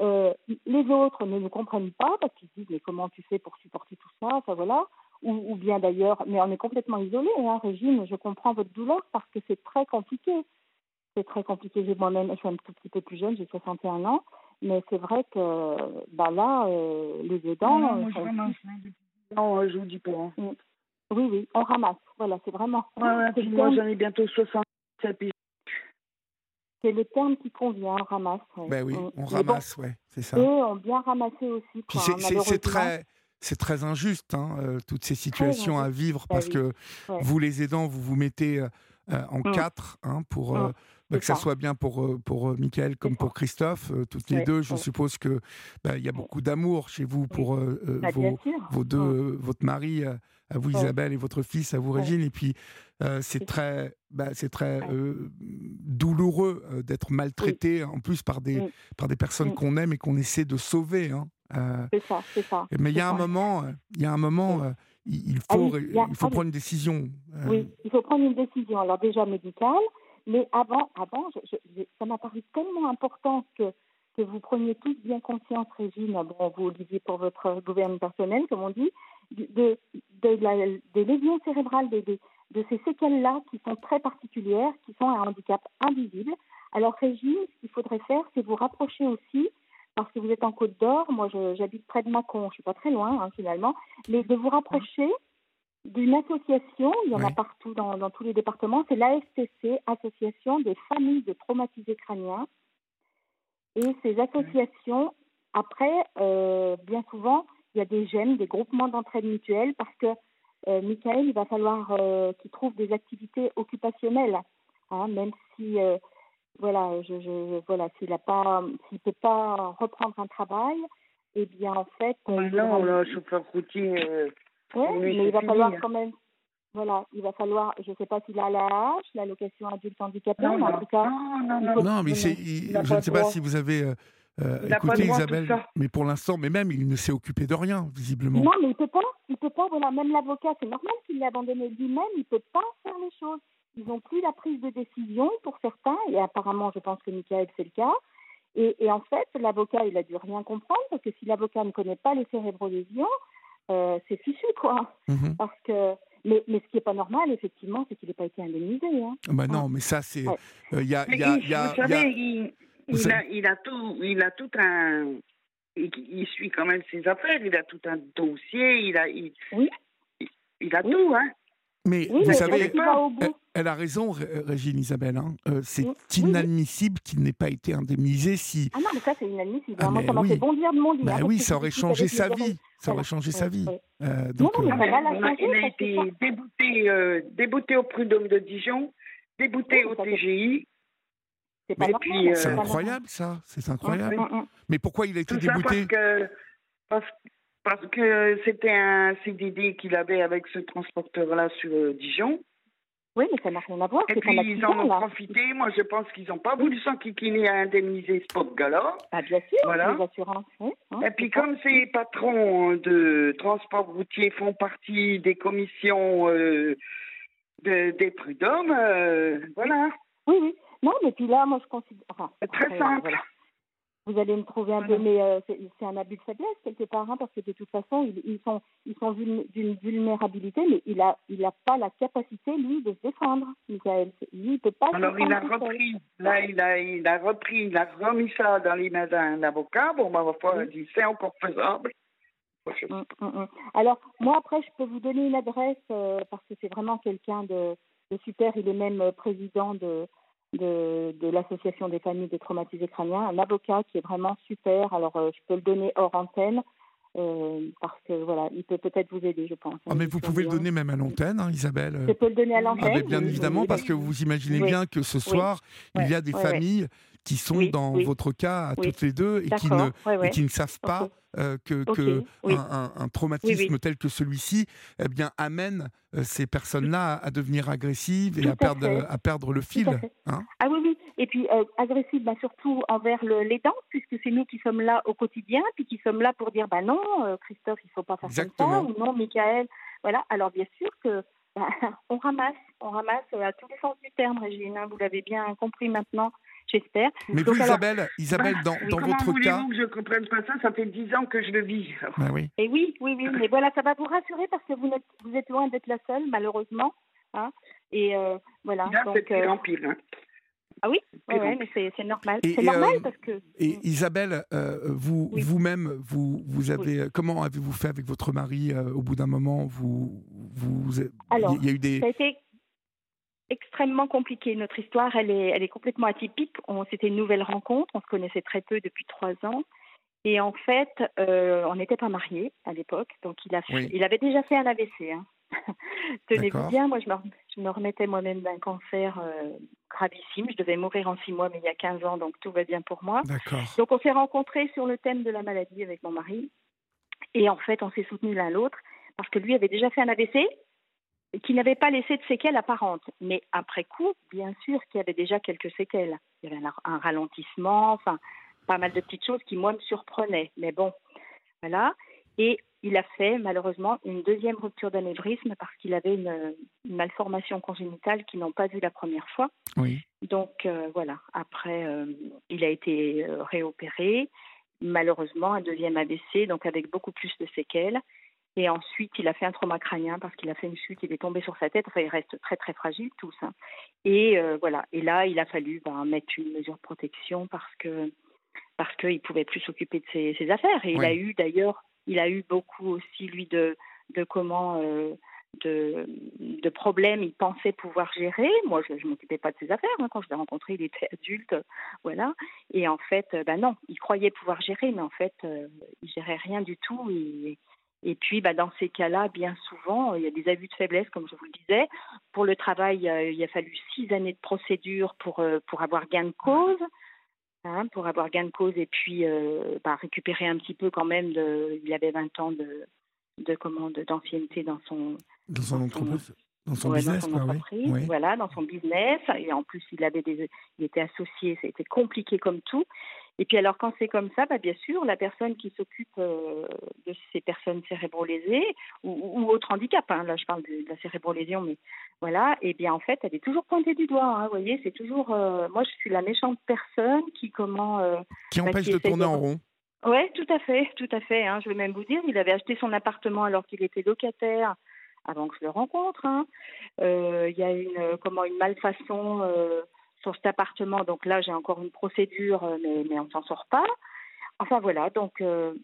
Euh, les autres ne nous comprennent pas parce qu'ils se disent mais comment tu fais pour supporter tout ça, enfin voilà. Ou, ou bien d'ailleurs, mais on est complètement isolé, hein, Régine. Je comprends votre douleur parce que c'est très compliqué. C'est très compliqué. J'ai moi-même, je suis un tout petit peu plus jeune, j'ai 61 ans. Mais c'est vrai que bah là, euh, les aidants. Non, euh, moi, je hein, depuis- Non, euh, je vous dis pas. hein. Oui, oui, on ramasse. Voilà, c'est vraiment. Ouais, ouais, moi, j'en ai bientôt 67. Puis... c'est le terme qui convient, on ramasse. ouais. Ben oui, on Mais bon, ramasse, ouais, c'est ça. eux ont bien ramassé aussi. Puis quoi, c'est- hein, très, c'est très injuste, hein, euh, toutes ces situations à vivre, Bah parce oui. que Ouais. vous, les aidants, vous vous mettez euh, en Mm. quatre hein, pour Mm. euh, bah, que ça ça. soit bien pour, euh, pour euh, Michael comme pour. Christophe. euh, toutes les deux, je suppose que bah, il y a beaucoup d'amour chez vous pour euh, euh, Bah, vos, vos deux, euh, votre mari, euh, à vous. Isabelle, et votre fils, à vous. Régine. Et puis, euh, c'est très, bah, c'est très euh, douloureux euh, d'être maltraité, en plus par des, Mm. par des personnes qu'on aime et qu'on essaie de sauver. hein. Euh, C'est ça, c'est ça. mais il y a un moment, euh, il y a un moment, euh, il il Ah faut, il faut ah prendre une décision. euh, Oui, il faut prendre une décision. Alors déjà médicale, mais avant, avant, je- je- je- ça m'a paru tellement important que que vous preniez tous bien conscience, Régine, bon, vous Olivier pour votre gouvernement personnel, comme on dit, de, de, de la- des lésions cérébrales, des- des- de ces séquelles-là qui sont très particulières, qui sont un handicap invisible. Alors Régine, ce qu'il faudrait faire, c'est vous rapprocher aussi, parce que vous êtes en Côte d'Or, moi j'habite près de Mâcon, je suis pas très loin hein, finalement, mais de vous rapprocher d'une association, il y en a partout dans, dans tous les départements, c'est l'AFTC, Association des familles de traumatisés crâniens. Et ces associations, après, euh, bien souvent, il y a des GEM, des groupements d'entraide mutuelle, parce que euh, Michael, il va falloir euh, qu'il trouve des activités occupationnelles, hein, même si, euh, voilà, je, je, voilà, s'il a pas, s'il peut pas reprendre un travail, eh bien, en fait, il Maintenant, faudra- le chauffeur routier, euh, Oui, mais il va fini, falloir hein. quand même. Voilà, il va falloir. Je ne sais pas s'il a la hache, l'allocation adulte handicapé, non, mais en non, tout cas. non, non, non. Non, mais non, c'est, non, il- je ne sais pas si vous avez euh, euh, Il droit tout Isabelle, mais pour l'instant, mais même, il ne s'est occupé de rien, visiblement. Non, mais il peut pas. Il peut pas. Voilà, même l'avocat, c'est normal qu'il l'ait abandonné lui-même. Il peut pas faire les choses. Ils n'ont plus la prise de décision pour certains, et apparemment, je pense que Michael, c'est le cas. Et, et en fait, l'avocat, il a dû rien comprendre parce que si l'avocat ne connaît pas les cérébrolésions, euh, c'est fichu, quoi. Mhm. Parce que. Mais, mais ce qui n'est pas normal, effectivement, c'est qu'il n'ait pas été indemnisé. Hein. Ah Bah non, mais ça, c'est. Ouais. euh, Il y a, Mais il y a, il- il y a- vous savez, il, a, il a tout, il a tout un, il, il suit quand même ses affaires. Il a tout un dossier. Il a, il, Oui. il, il a Oui. tout, hein. Mais Oui, vous mais savez, elle, elle a raison, Ré- Régine Isabelle. hein. Euh, c'est Oui, oui, oui. inadmissible qu'il n'ait pas été indemnisé si. Ah non, mais ça, c'est inadmissible. Ah, Moi, mais ça m'a oui. fait bondir de mon lit. Bah hein, oui, ça aurait changé sa vie. Ça aurait changé Ouais, sa vie. Euh, donc, Non, mais euh, a- changer, il a été débouté, euh, débouté au prud'homme de Dijon, débouté Oui, au TGI. C'est Mais euh, incroyable, ça. C'est incroyable. Mais pourquoi il a été débouté parce que c'était un CDD qu'il avait avec ce transporteur-là sur euh, Dijon. Oui, mais ça n'a rien à voir. Et puis ils en ont là. profité. Moi, je pense qu'ils n'ont pas voulu s'enquiquiner à indemniser ce pauvre gars-là. Ah, bien sûr, Voilà. les assurances. oui, hein, Et puis ça. comme ces patrons de transport routier font partie des commissions euh, de- des prud'hommes, euh, voilà. Oui, oui. Non, mais puis là, moi, je considère. Enfin, très après, simple. voilà. Vous allez me trouver un peu, mais euh, c'est un abus de faiblesse quelque part, hein, parce que de toute façon, ils, ils sont, ils sont d'une vulnérabilité, mais il a, il a pas la capacité lui de se défendre, Michael. Lui, il peut pas. se Alors il a repris, là il a, il a repris, il a remis ça dans les mains d'un avocat. Bon, ben, Oui. elle dit c'est encore faisable. Mm, mm, mm. Alors, moi, après, je peux vous donner une adresse euh, parce que c'est vraiment quelqu'un de, de super. Il est même euh, président de, de, de l'association des familles des traumatisés crâniens, un avocat qui est vraiment super. Alors, euh, je peux le donner hors antenne. Euh, parce que voilà, il peut peut-être vous aider, je pense. Ah, mais vous pouvez le donner même à l'antenne, hein, Isabelle. Je peux le donner à Ah, l'antenne. mais bien oui, évidemment, parce que vous imaginez Oui. bien que ce soir, il y a des familles qui sont dans votre cas à toutes les deux et qui ne, ouais, ouais. et qui ne savent pas Ok. euh, que, un, un- un traumatisme tel que celui-ci eh bien, amène euh, ces personnes-là à, à devenir agressives et à à perdre, fait. à perdre le fil. hein. Ah oui, oui. Et puis euh, agressive, bah, surtout envers le, les dents, puisque c'est nous qui sommes là au quotidien, puis qui sommes là pour dire, bah non, euh, Christophe, il faut pas faire Exactement. ça, ou non, Michael. Voilà. Alors bien sûr que bah, <laughs> on ramasse, on ramasse euh, à tous les sens du terme, Régine. hein. vous l'avez bien compris maintenant, j'espère. Mais Donc vous, alors- Isabelle, Isabelle dans, oui, dans Comment votre cas. voulez-vous que je comprenne pas ça? Ça fait dix ans que je le vis. Bah oui. Et oui, oui, oui. Mais voilà, ça va vous rassurer parce que vous êtes, vous êtes loin d'être la seule, malheureusement. Hein. Et euh, voilà. Là, c'est Donc, de pire en pire. hein. Ah oui, mais c'est normal. C'est normal euh, parce que. Et Isabelle, euh, vous Oui. vous-même, vous, vous avez comment avez-vous fait avec votre mari euh, au bout d'un moment Vous vous Alors, il y a eu des Ça a été extrêmement compliqué. Notre histoire, elle est, elle est complètement atypique. C'était une nouvelle rencontre. On se connaissait très peu depuis trois ans. Et en fait, on n'était pas mariés à l'époque. Donc, il, a fait- il avait déjà fait un AVC. hein. <laughs> Tenez-vous bien, moi, je me, rem- je me remettais moi-même d'un cancer euh, Je devais mourir en six mois, mais il y a 15 ans, donc tout va bien pour moi. Donc on s'est rencontrés sur le thème de la maladie avec mon mari. Et en fait, on s'est soutenus l'un l'autre parce que lui avait déjà fait un AVC et qui n'avait pas laissé de séquelles apparentes. Mais après coup, bien sûr qu'il y avait déjà quelques séquelles. Il y avait un ralentissement, enfin, pas mal de petites choses qui, moi, me surprenaient. Mais bon, voilà. Et il a fait, malheureusement, une deuxième rupture d'anévrisme parce qu'il avait une, une malformation congénitale qu'ils n'ont pas vue la première fois. Oui. Donc euh, voilà, après, euh, il a été euh, réopéré. Malheureusement, un deuxième AVC, donc avec beaucoup plus de séquelles. Et ensuite, il a fait un trauma crânien parce qu'il a fait une chute, il est tombé sur sa tête. Enfin, il reste très très fragile tous. hein. Et euh, voilà. Et là, il a fallu ben, mettre une mesure de protection parce que parce qu'il pouvait plus s'occuper de ses, ses affaires. Et il a eu d'ailleurs, il a eu beaucoup aussi lui de comment euh, de, problèmes il pensait pouvoir gérer. Moi, je ne m'occupais pas de ses affaires. hein. Quand je l'ai rencontré, il était adulte. Voilà. Et en fait, ben non, il croyait pouvoir gérer, mais en fait, euh, il gérait rien du tout. Et, puis, bah, dans ces cas-là, bien souvent, il y a des abus de faiblesse, comme je vous le disais. Pour le travail, euh, il a fallu six années de procédure pour, pour avoir gain de cause. Hein, pour avoir gain de cause et puis euh, bah, récupérer un petit peu quand même. De, il avait 20 ans de, de comment de- d'ancienneté dans son Dans son Dans son- entreprise, dans son ouais, business, dans son quoi, oui. entreprise, Oui. voilà, dans son business. Et en plus, il avait des, il était associé, c'était compliqué comme tout. Et puis alors, quand c'est comme ça, bah, bien sûr, la personne qui s'occupe euh, de ces personnes cérébro-lésées ou, ou autres handicaps, hein, là je parle de, de la cérébro-lésion, mais voilà, et bien en fait, elle est toujours pointée du doigt. hein, vous voyez, c'est toujours, euh, moi je suis la méchante personne qui comment. euh, Qui Bah, empêche qui de tourner de- en rond. oui, tout à fait, tout à fait. hein. Je vais même vous dire, il avait acheté son appartement alors qu'il était locataire avant que je le rencontre. Il y a une comment une malfaçon sur cet appartement, donc là j'ai encore une procédure, euh, mais, mais on s'en sort pas. Enfin voilà, donc euh,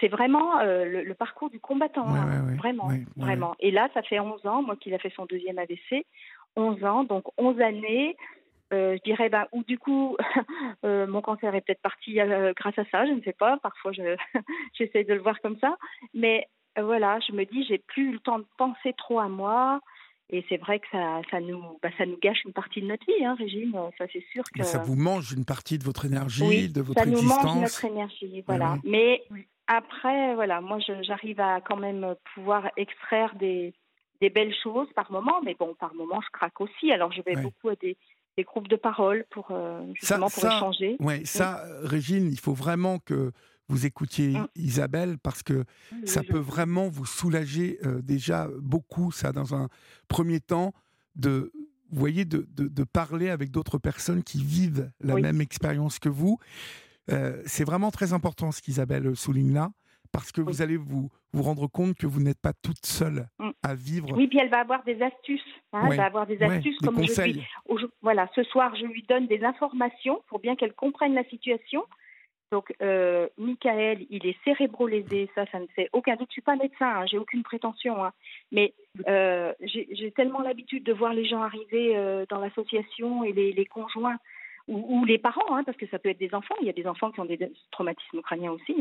c'est vraiment euh, le, le parcours du combattant, Ouais, hein, ouais, vraiment, ouais, vraiment. Et là, ça fait 11 ans, moi qu'il a fait son deuxième AVC, 11 ans, donc 11 années. Euh, je dirais, bah, ou du coup, <laughs> euh, mon cancer est peut-être parti euh, grâce à ça, je ne sais pas. Parfois, je <laughs> j'essaie de le voir comme ça. Mais voilà, je me dis, j'ai plus eu le temps de penser trop à moi. Et c'est vrai que ça, ça, nous, bah, ça nous gâche une partie de notre vie, hein, Régine. Ça, c'est sûr que. Mais ça vous mange une partie de votre énergie, Oui, de votre ça nous mange existence. notre énergie, voilà. oui. Mais après, voilà, moi, j'arrive à quand même pouvoir extraire des, des belles choses par moment, mais bon, par moment, je craque aussi. Alors, je vais beaucoup à des, des groupes de parole pour euh, justement pour ça- échanger. Ouais, ça, Régine, il faut vraiment que vous écoutiez Mm. Isabelle parce que ça Oui, peut je- vraiment vous soulager euh, déjà beaucoup, ça, dans un premier temps, de, vous voyez, de, de, de parler avec d'autres personnes qui vivent la même expérience que vous. Euh, c'est vraiment très important ce qu'Isabelle souligne là, parce que vous allez vous, vous rendre compte que vous n'êtes pas toute seule Mm. à vivre. Oui, puis elle va avoir des astuces. hein, Ouais, Elle va avoir des Ouais, astuces des comme je dis. Aujourd- Voilà, ce soir, je lui donne des informations pour bien qu'elle comprenne la situation. Donc, euh, Michael, il est cérébro-lésé, ça, ça ne fait aucun doute. Je suis pas médecin, hein, j'ai aucune prétention, hein. mais euh, j'ai tellement l'habitude de voir les gens arriver euh, dans l'association et les, conjoints ou, les parents, hein, parce que ça peut être des enfants. Il y a des enfants qui ont des traumatismes crâniens aussi.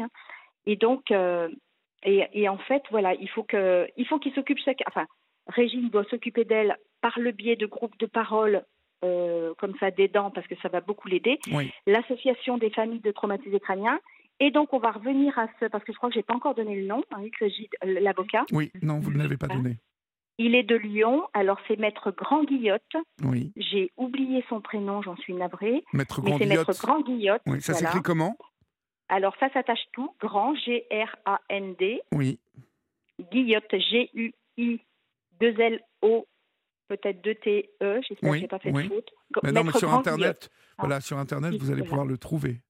Et donc, et, et en fait, voilà, il faut que, faut qu'ils s'occupent chacun. Enfin, Régine doit s'occuper d'elle par le biais de groupes de parole. Euh, comme ça d'aidants parce que ça va beaucoup l'aider Oui. l'association des familles de traumatisés crâniens et donc on va revenir à ce parce que je crois que j'ai pas encore donné le nom hein, euh, l'avocat Oui, non, vous ne l'avez pas Hein? donné. il est de Lyon alors c'est maître Grand Guillotte Oui. j'ai oublié son prénom j'en suis navrée Maître mais c'est maître. Grand Guillotte Oui, ça voilà. s'écrit comment? Alors ça s'attache tout Grand G R A N D Oui. Guillotte G U I 2 L O peut-être 2 T E j'espère Oui, que j'ai pas fait oui. de faute Mais non, mais sur Grand Internet, Ah. voilà, sur Internet, Oui, vous allez voilà. pouvoir le trouver.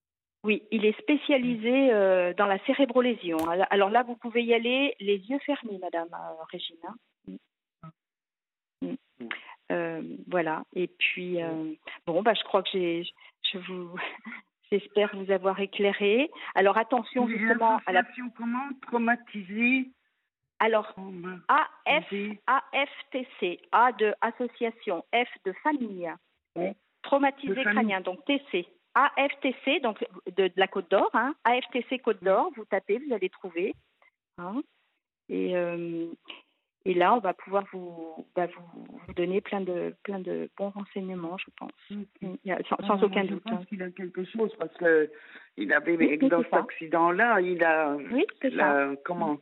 Oui, il est spécialisé euh, dans la cérébrolésion. Alors alors là, vous pouvez y aller les yeux fermés, Madame euh, Régine. hein. Mm. Mm. Euh, voilà. Et puis, euh, bon, bah, je crois que j'ai, je vous, <laughs> j'espère vous avoir éclairé. Alors attention justement à la. Comment Traumatisée Alors AF. AFTC, A de association, F de famille, traumatisé famille. crânien, donc TC. AFTC, donc de, de la Côte d'Or, hein, AFTC Côte d'Or, vous tapez, vous allez trouver. hein. et, euh, et là, on va pouvoir vous, bah, vous, vous donner plein de, plein de bons renseignements, je pense. Y a- sans, sans Ah, aucun moi, je doute. pense hein. qu'il a quelque chose parce que il avait Oui, dans cet accident-là, il a Oui, c'est ça. comment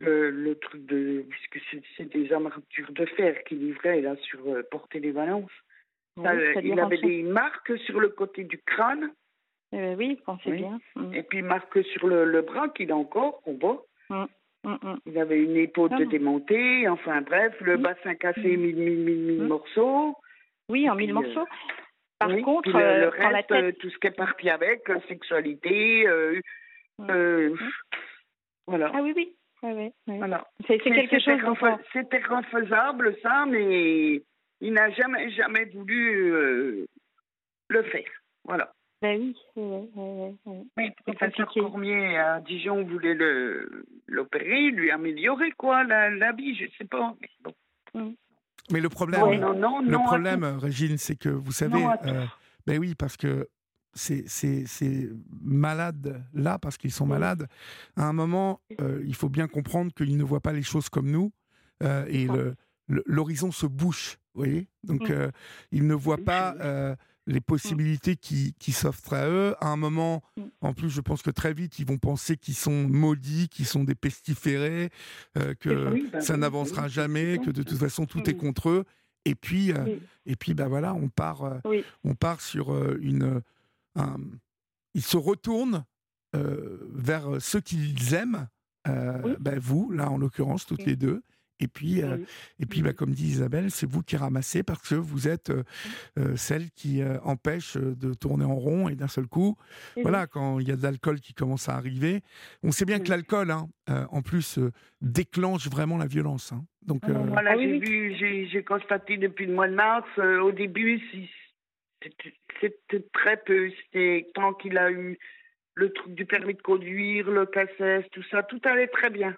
le, le truc de puisque c'est- c'est des armatures de fer qu'il livrait là sur euh, Portée des Valences. Oui, euh, il avait des marques sur le côté du crâne Euh, oui, pensez Oui. bien. Mm, et puis marques sur le, le bras qu'il a encore qu'on voit. mm, mm. Il avait une épaule Ah. de démontée, enfin bref, le bassin cassé, mille, mille, mille, mille morceaux. Oui, en puis, mille euh, morceaux. Par Oui, contre, puis le, euh, le la reste, tête. euh, tout ce qui est parti avec, euh, sexualité, euh, euh, voilà. Ah oui, oui. Ouais, ouais, ouais. voilà. C'est quelque c'était chose C'était refaisable, ça, mais il n'a jamais, jamais voulu euh, le faire. Voilà. Ben oui, ouais, ouais, ouais, ouais. Mais professeur compliqué. Cormier à Dijon voulait le- l'opérer, lui améliorer, quoi, la, la vie, je sais pas. Mais bon. Mais le problème, Non, non, non, le non problème. Régine, c'est que vous savez, euh, ben oui, parce que ces, ces, ces malades-là, parce qu'ils sont malades, à un moment, euh, il faut bien comprendre qu'ils ne voient pas les choses comme nous, euh, et l'horizon se bouche, vous voyez Donc, Mm. euh, ils ne voient pas les possibilités qui, qui s'offrent à eux. À un moment, Mm. en plus, je pense que très vite, ils vont penser qu'ils sont maudits, qu'ils sont des pestiférés, que Oui, bah ça oui, n'avancera oui, jamais, que de toute façon, tout est Mm. contre eux. Et puis, et puis, bah voilà, on part, on part sur une, un- ils se retournent euh, vers ceux qu'ils aiment. euh, Oui. bah, vous, là en l'occurrence, toutes Oui. les deux. Et puis, euh, Oui. et puis, bah, comme dit Isabelle, c'est vous qui ramassez parce que vous êtes euh, euh, celle qui euh, empêche euh, de tourner en rond et d'un seul coup, Oui. voilà, quand il y a de l'alcool qui commence à arriver, on sait bien que l'alcool, hein, euh, en plus, euh, déclenche vraiment la violence. hein. Donc, euh, Voilà, Ah oui, j'ai oui. vu, j'ai j'ai constaté depuis le mois de mars, euh, au début, si- c'était très peu. C'était tant qu'il a eu le truc du permis de conduire, le cassesse, tout ça, tout allait très bien.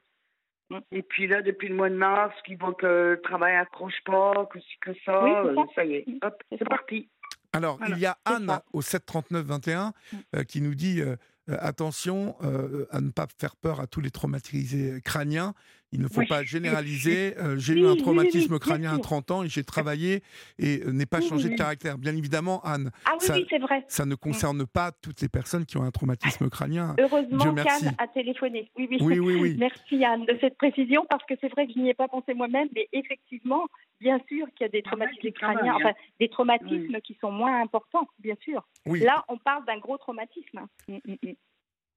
Mm. Et puis là, depuis le mois de mars, qu'il voit que le travail accroche pas, que ci, que ça, Oui, c'est euh, ça. ça y est, Mm. hop, C'est parti. Alors, Voilà, il y a Anne ça. au 739-21 Mm. euh, qui nous dit euh, euh, attention euh, à ne pas faire peur à tous les traumatisés crâniens. Il ne faut Oui. pas généraliser. Euh, j'ai Oui, eu un oui, oui, traumatisme bien crânien à sûr. 30 ans et j'ai travaillé et euh, n'ai pas Oui, changé de caractère. Bien évidemment, Anne, Ah oui, ça- oui, c'est vrai. ça ne concerne pas toutes les personnes qui ont un traumatisme crânien. Heureusement Dieu merci. qu'Anne a téléphoné. Oui, oui. Oui, oui, oui. <laughs> Merci Anne de cette précision parce que c'est vrai que je n'y ai pas pensé moi-même, mais effectivement, bien sûr qu'il y a des traumatismes crâniens, hein. enfin des traumatismes qui sont moins importants, bien sûr. Oui. Là, on parle d'un gros traumatisme.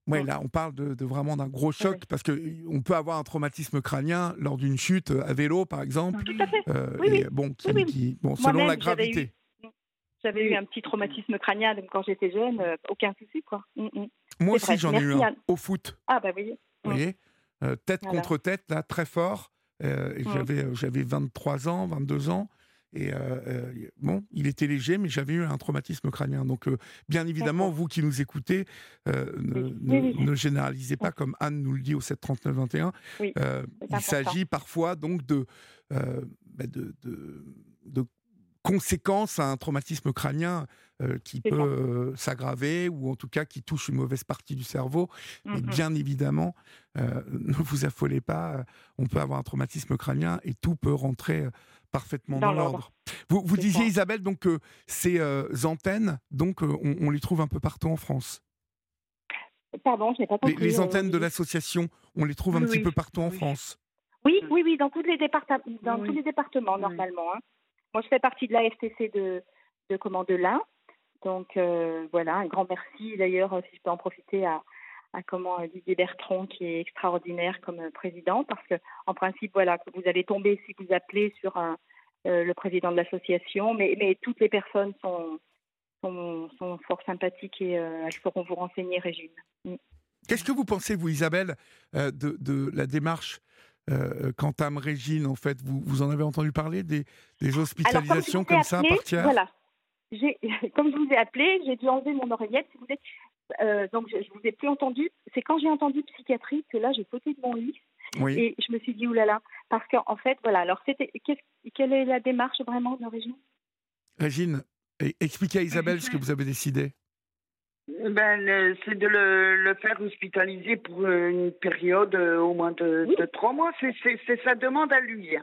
Ouais, là, on parle de, de vraiment d'un gros choc parce que euh, on peut avoir un traumatisme crânien lors d'une chute euh, à vélo, par exemple. Tout à fait. euh, Oui, et oui. bon, qui, Oui, oui. qui- bon, selon la j'avais eu- gravité. J'avais eu un petit traumatisme crânien donc, quand j'étais jeune, euh, aucun souci quoi. Mm, mm. Moi aussi, j'en ai eu un au foot. Ah bah. Vous voyez Euh, Tête Voilà. contre tête, là, très fort. J'avais, j'avais 23 ans, 22 ans. Et bon, il était léger, mais j'avais eu un traumatisme crânien. Donc, bien évidemment, vous qui nous écoutez, ne, ne, généralisez pas comme Anne nous le dit au 739-21. il s'agit parfois donc de, bah, de, de, de conséquence à un traumatisme crânien euh, qui peut euh, s'aggraver ou en tout cas qui touche une mauvaise partie du cerveau. Mais bien évidemment, euh, <laughs> ne vous affolez pas, on peut avoir un traumatisme crânien et tout peut rentrer parfaitement dans, l'ordre. Vous, vous disiez Isabelle donc que ces antennes, donc on, les trouve un peu partout en France. Pardon, je n'ai pas compris. Les, les antennes de l'association, on les trouve un petit peu partout en France. Oui, oui, oui, dans, toutes les départements, dans tous les départements normalement. Hein. Moi, je fais partie de la FTC de, de, comment, de l'Ain. Donc, euh, voilà, un grand merci d'ailleurs, si je peux en profiter, à, à comment Didier Bertrand, qui est extraordinaire comme président, parce que en principe, voilà, vous allez tomber si vous appelez sur un, euh, le président de l'association, mais, mais toutes les personnes sont, sont, sont fort sympathiques et euh, elles sauront vous renseigner, Régine. Mm. Qu'est-ce que vous pensez, vous, Isabelle, de, de la démarche euh, à Régine, en fait, vous, vous en avez entendu parler des, des hospitalisations comme, ça par tiers Voilà. <laughs> Comme je vous ai appelé, j'ai dû enlever mon oreillette. vous euh, donc, je, ne vous ai plus entendu. C'est quand j'ai entendu psychiatrie que là, j'ai sauté de mon lit. Et je me suis dit, oulala. Parce qu'en fait, voilà. Alors, c'était, quelle est la démarche vraiment de Régine? Régine, expliquez à Isabelle ce que vous avez décidé. Ben, c'est de le, le, faire hospitaliser pour une période euh, au moins de, de trois mois. C'est sa demande à lui.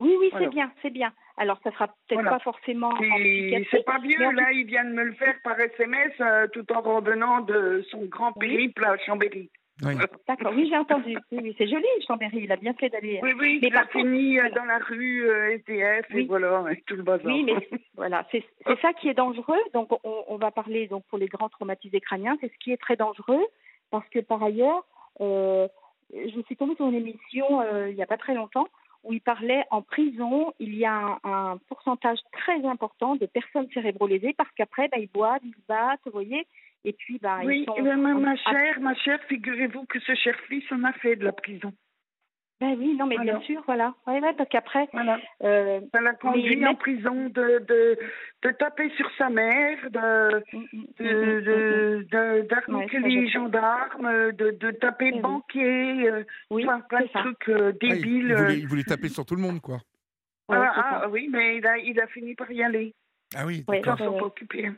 Oui, oui, c'est bien, c'est bien. Alors, ça sera peut-être pas forcément. C'est pas vieux, là, il vient de me le faire par SMS euh, tout en revenant de son grand périple à Chambéry. Oui. <laughs> D'accord, oui, j'ai entendu. Oui, c'est joli, Chambéry, il a bien fait d'aller. Oui, oui, mais il a fini euh, dans la rue euh, SDF et voilà, tout le bazar. Oui, mais voilà, c'est ça qui est dangereux. Donc, on, on, va parler donc pour les grands traumatisés crâniens, c'est ce qui est très dangereux parce que par ailleurs, euh, je suis tombée sur une émission euh, il n'y a pas très longtemps où il parlait en prison, il y a un, pourcentage très important de personnes cérébrolésées parce qu'après, bah, ils boivent, ils se battent, vous voyez, et puis, bah, oui, ils sont... Ma, ma chère, ma chère, figurez-vous que ce cher fils en a fait de la prison. Ben oui, non, mais bien sûr, voilà. Ouais, ouais, parce qu'après. Voilà. Euh, ça l'a conduit en prison de, de, de, taper sur sa mère, de, de, de, d'arnaquer les gendarmes, de, de taper le banquier, euh, oui, plein de trucs euh, débiles. il, voulait, il, voulait, taper sur tout le monde, quoi. <laughs> Ah, ah oui, mais il a, il a fini par y aller. Ah oui, d'accord. Ils s'en sont pas occupés.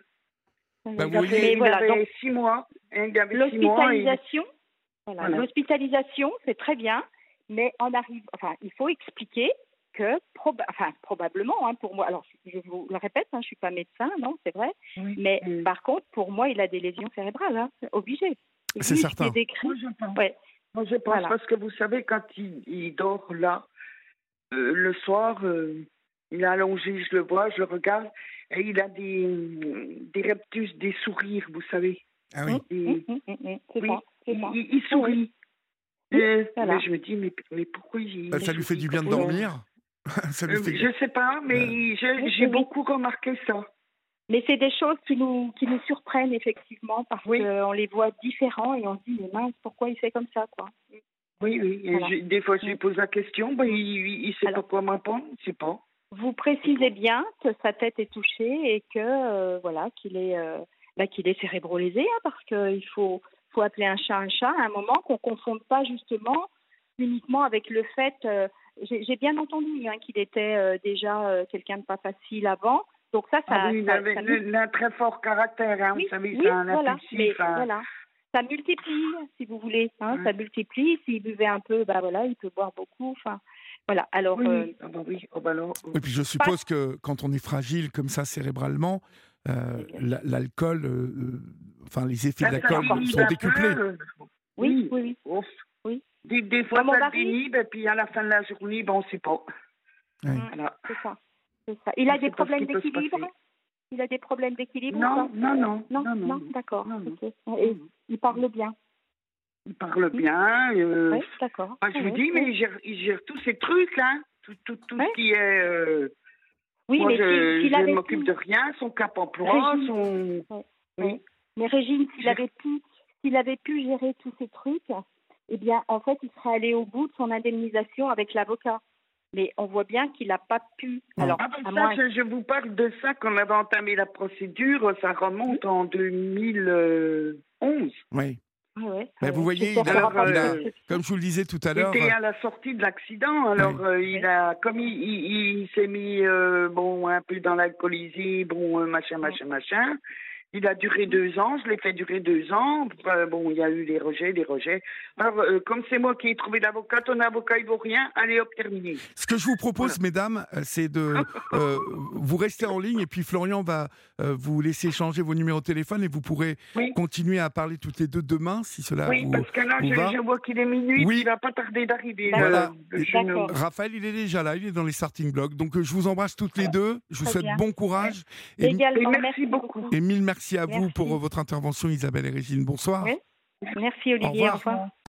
Bah, il, avait, il voilà, avait six mois. L'hospitalisation, voilà, l'hospitalisation, c'est très bien, mais on arrive, enfin, il faut expliquer que, enfin, probablement, hein, pour moi, alors je vous le répète, hein, je suis pas médecin, non, c'est vrai, mais par contre, pour moi, il a des lésions cérébrales, hein, obligé. C'est certain. Décrit, moi, je pense. Ouais. Moi, je pense parce que vous savez, quand il, il dort là, euh, le soir, euh, il est allongé, je le vois, je le regarde, et il a des, des reptus, des sourires, vous savez. Ah oui. Des, mmh, mmh, mmh, oui, ça, il, il, sourit. Euh, voilà. je me dis, mais, mais pourquoi il. Bah, ça lui fait du bien de dormir <laughs> ça lui fait... Je sais pas, mais j'ai beaucoup remarqué ça. Mais c'est des choses qui nous, qui nous surprennent effectivement parce oui. qu'on les voit différents et on se dit, mais mince, pourquoi il fait comme ça quoi? Oui, oui. Voilà. Des fois, je lui pose la question, ben, il ne sait Alors, pas quoi m'apprendre, il ne sait pas. Vous précisez bien que sa tête est touchée et que euh, voilà qu'il est, euh, bah, qu'il est cérébrolésé hein, parce qu'il faut, faut appeler un chat un chat à un moment qu'on ne confonde pas justement uniquement avec le fait. Euh, j'ai bien entendu hein, qu'il était euh, déjà euh, quelqu'un de pas facile avant. Donc ça, ça. Ah oui, il ça, avait ça, un très fort caractère, hein, oui, vous savez, oui, c'est un voilà, mais, hein. voilà. Ça multiplie, si vous voulez. Hein. Ça multiplie. S'il buvait un peu, bah voilà, il peut boire beaucoup. Enfin, voilà. Alors. Oui, euh, ah bah oui. Oh bah alors, Et puis je suppose pas... que quand on est fragile comme ça cérébralement, euh, l'alcool, euh, enfin les effets de l'alcool sont décuplés. Peu, oui, oui, oui. oui. Des, des fois, ça dénibe, et puis à la fin de la journée, ben, on ne sait pas. Oui. Voilà. C'est ça. ça. Il a des problèmes d'équilibre Il a des problèmes d'équilibre non, non, non, non, non, non, d'accord. Il parle bien. Il parle bien. Euh, oui, d'accord. Je vous dis, mais il gère, il gère tous ces trucs, hein. Tout, tout, tout ce qui est. Euh, oui, moi, mais je, je ne m'occupe de rien, son cap emploi, son. Oui. Mais Régine, s'il avait pu, s'il avait pu gérer tous ces trucs, eh bien, en fait, il serait allé au bout de son indemnisation avec l'avocat. mais on voit bien qu'il n'a pas pu. Alors, Ah, ben ça, moins- je, je vous parle de ça quand on avait entamé la procédure, ça remonte en 2011. Oui. Ouais, ouais. Mais vous voyez, il a- il a-. Comme je vous le disais tout à Il l'heure, était à la sortie de l'accident, alors euh, il a, comme il, il, il s'est mis euh, bon un peu dans l'alcoolisé, bon euh, machin machin machin. Il a duré deux ans, je l'ai fait durer deux ans. Enfin, bon, il y a eu des rejets, des rejets. Alors, euh, comme c'est moi qui ai trouvé l'avocat, ton avocat il vaut rien, allez hop, terminé. ce que je vous propose, mesdames, euh, c'est de <laughs> euh, vous rester en ligne et puis Florian va euh, vous laisser changer vos numéros de téléphone et vous pourrez Oui. continuer à parler toutes les deux demain si cela oui, vous. parce que là, je, va je vois qu'il est minuit, Oui. il va pas tarder d'arriver. Voilà. Raphaël, il est déjà là, il est dans les starting blocks. Donc euh, je vous embrasse toutes les deux. Je vous souhaite bien. bon courage et, Également, Et merci beaucoup. et mille merci à vous Merci. pour euh, votre intervention, Isabelle et Régine. Bonsoir. Oui. Merci Olivier, revoir. au revoir.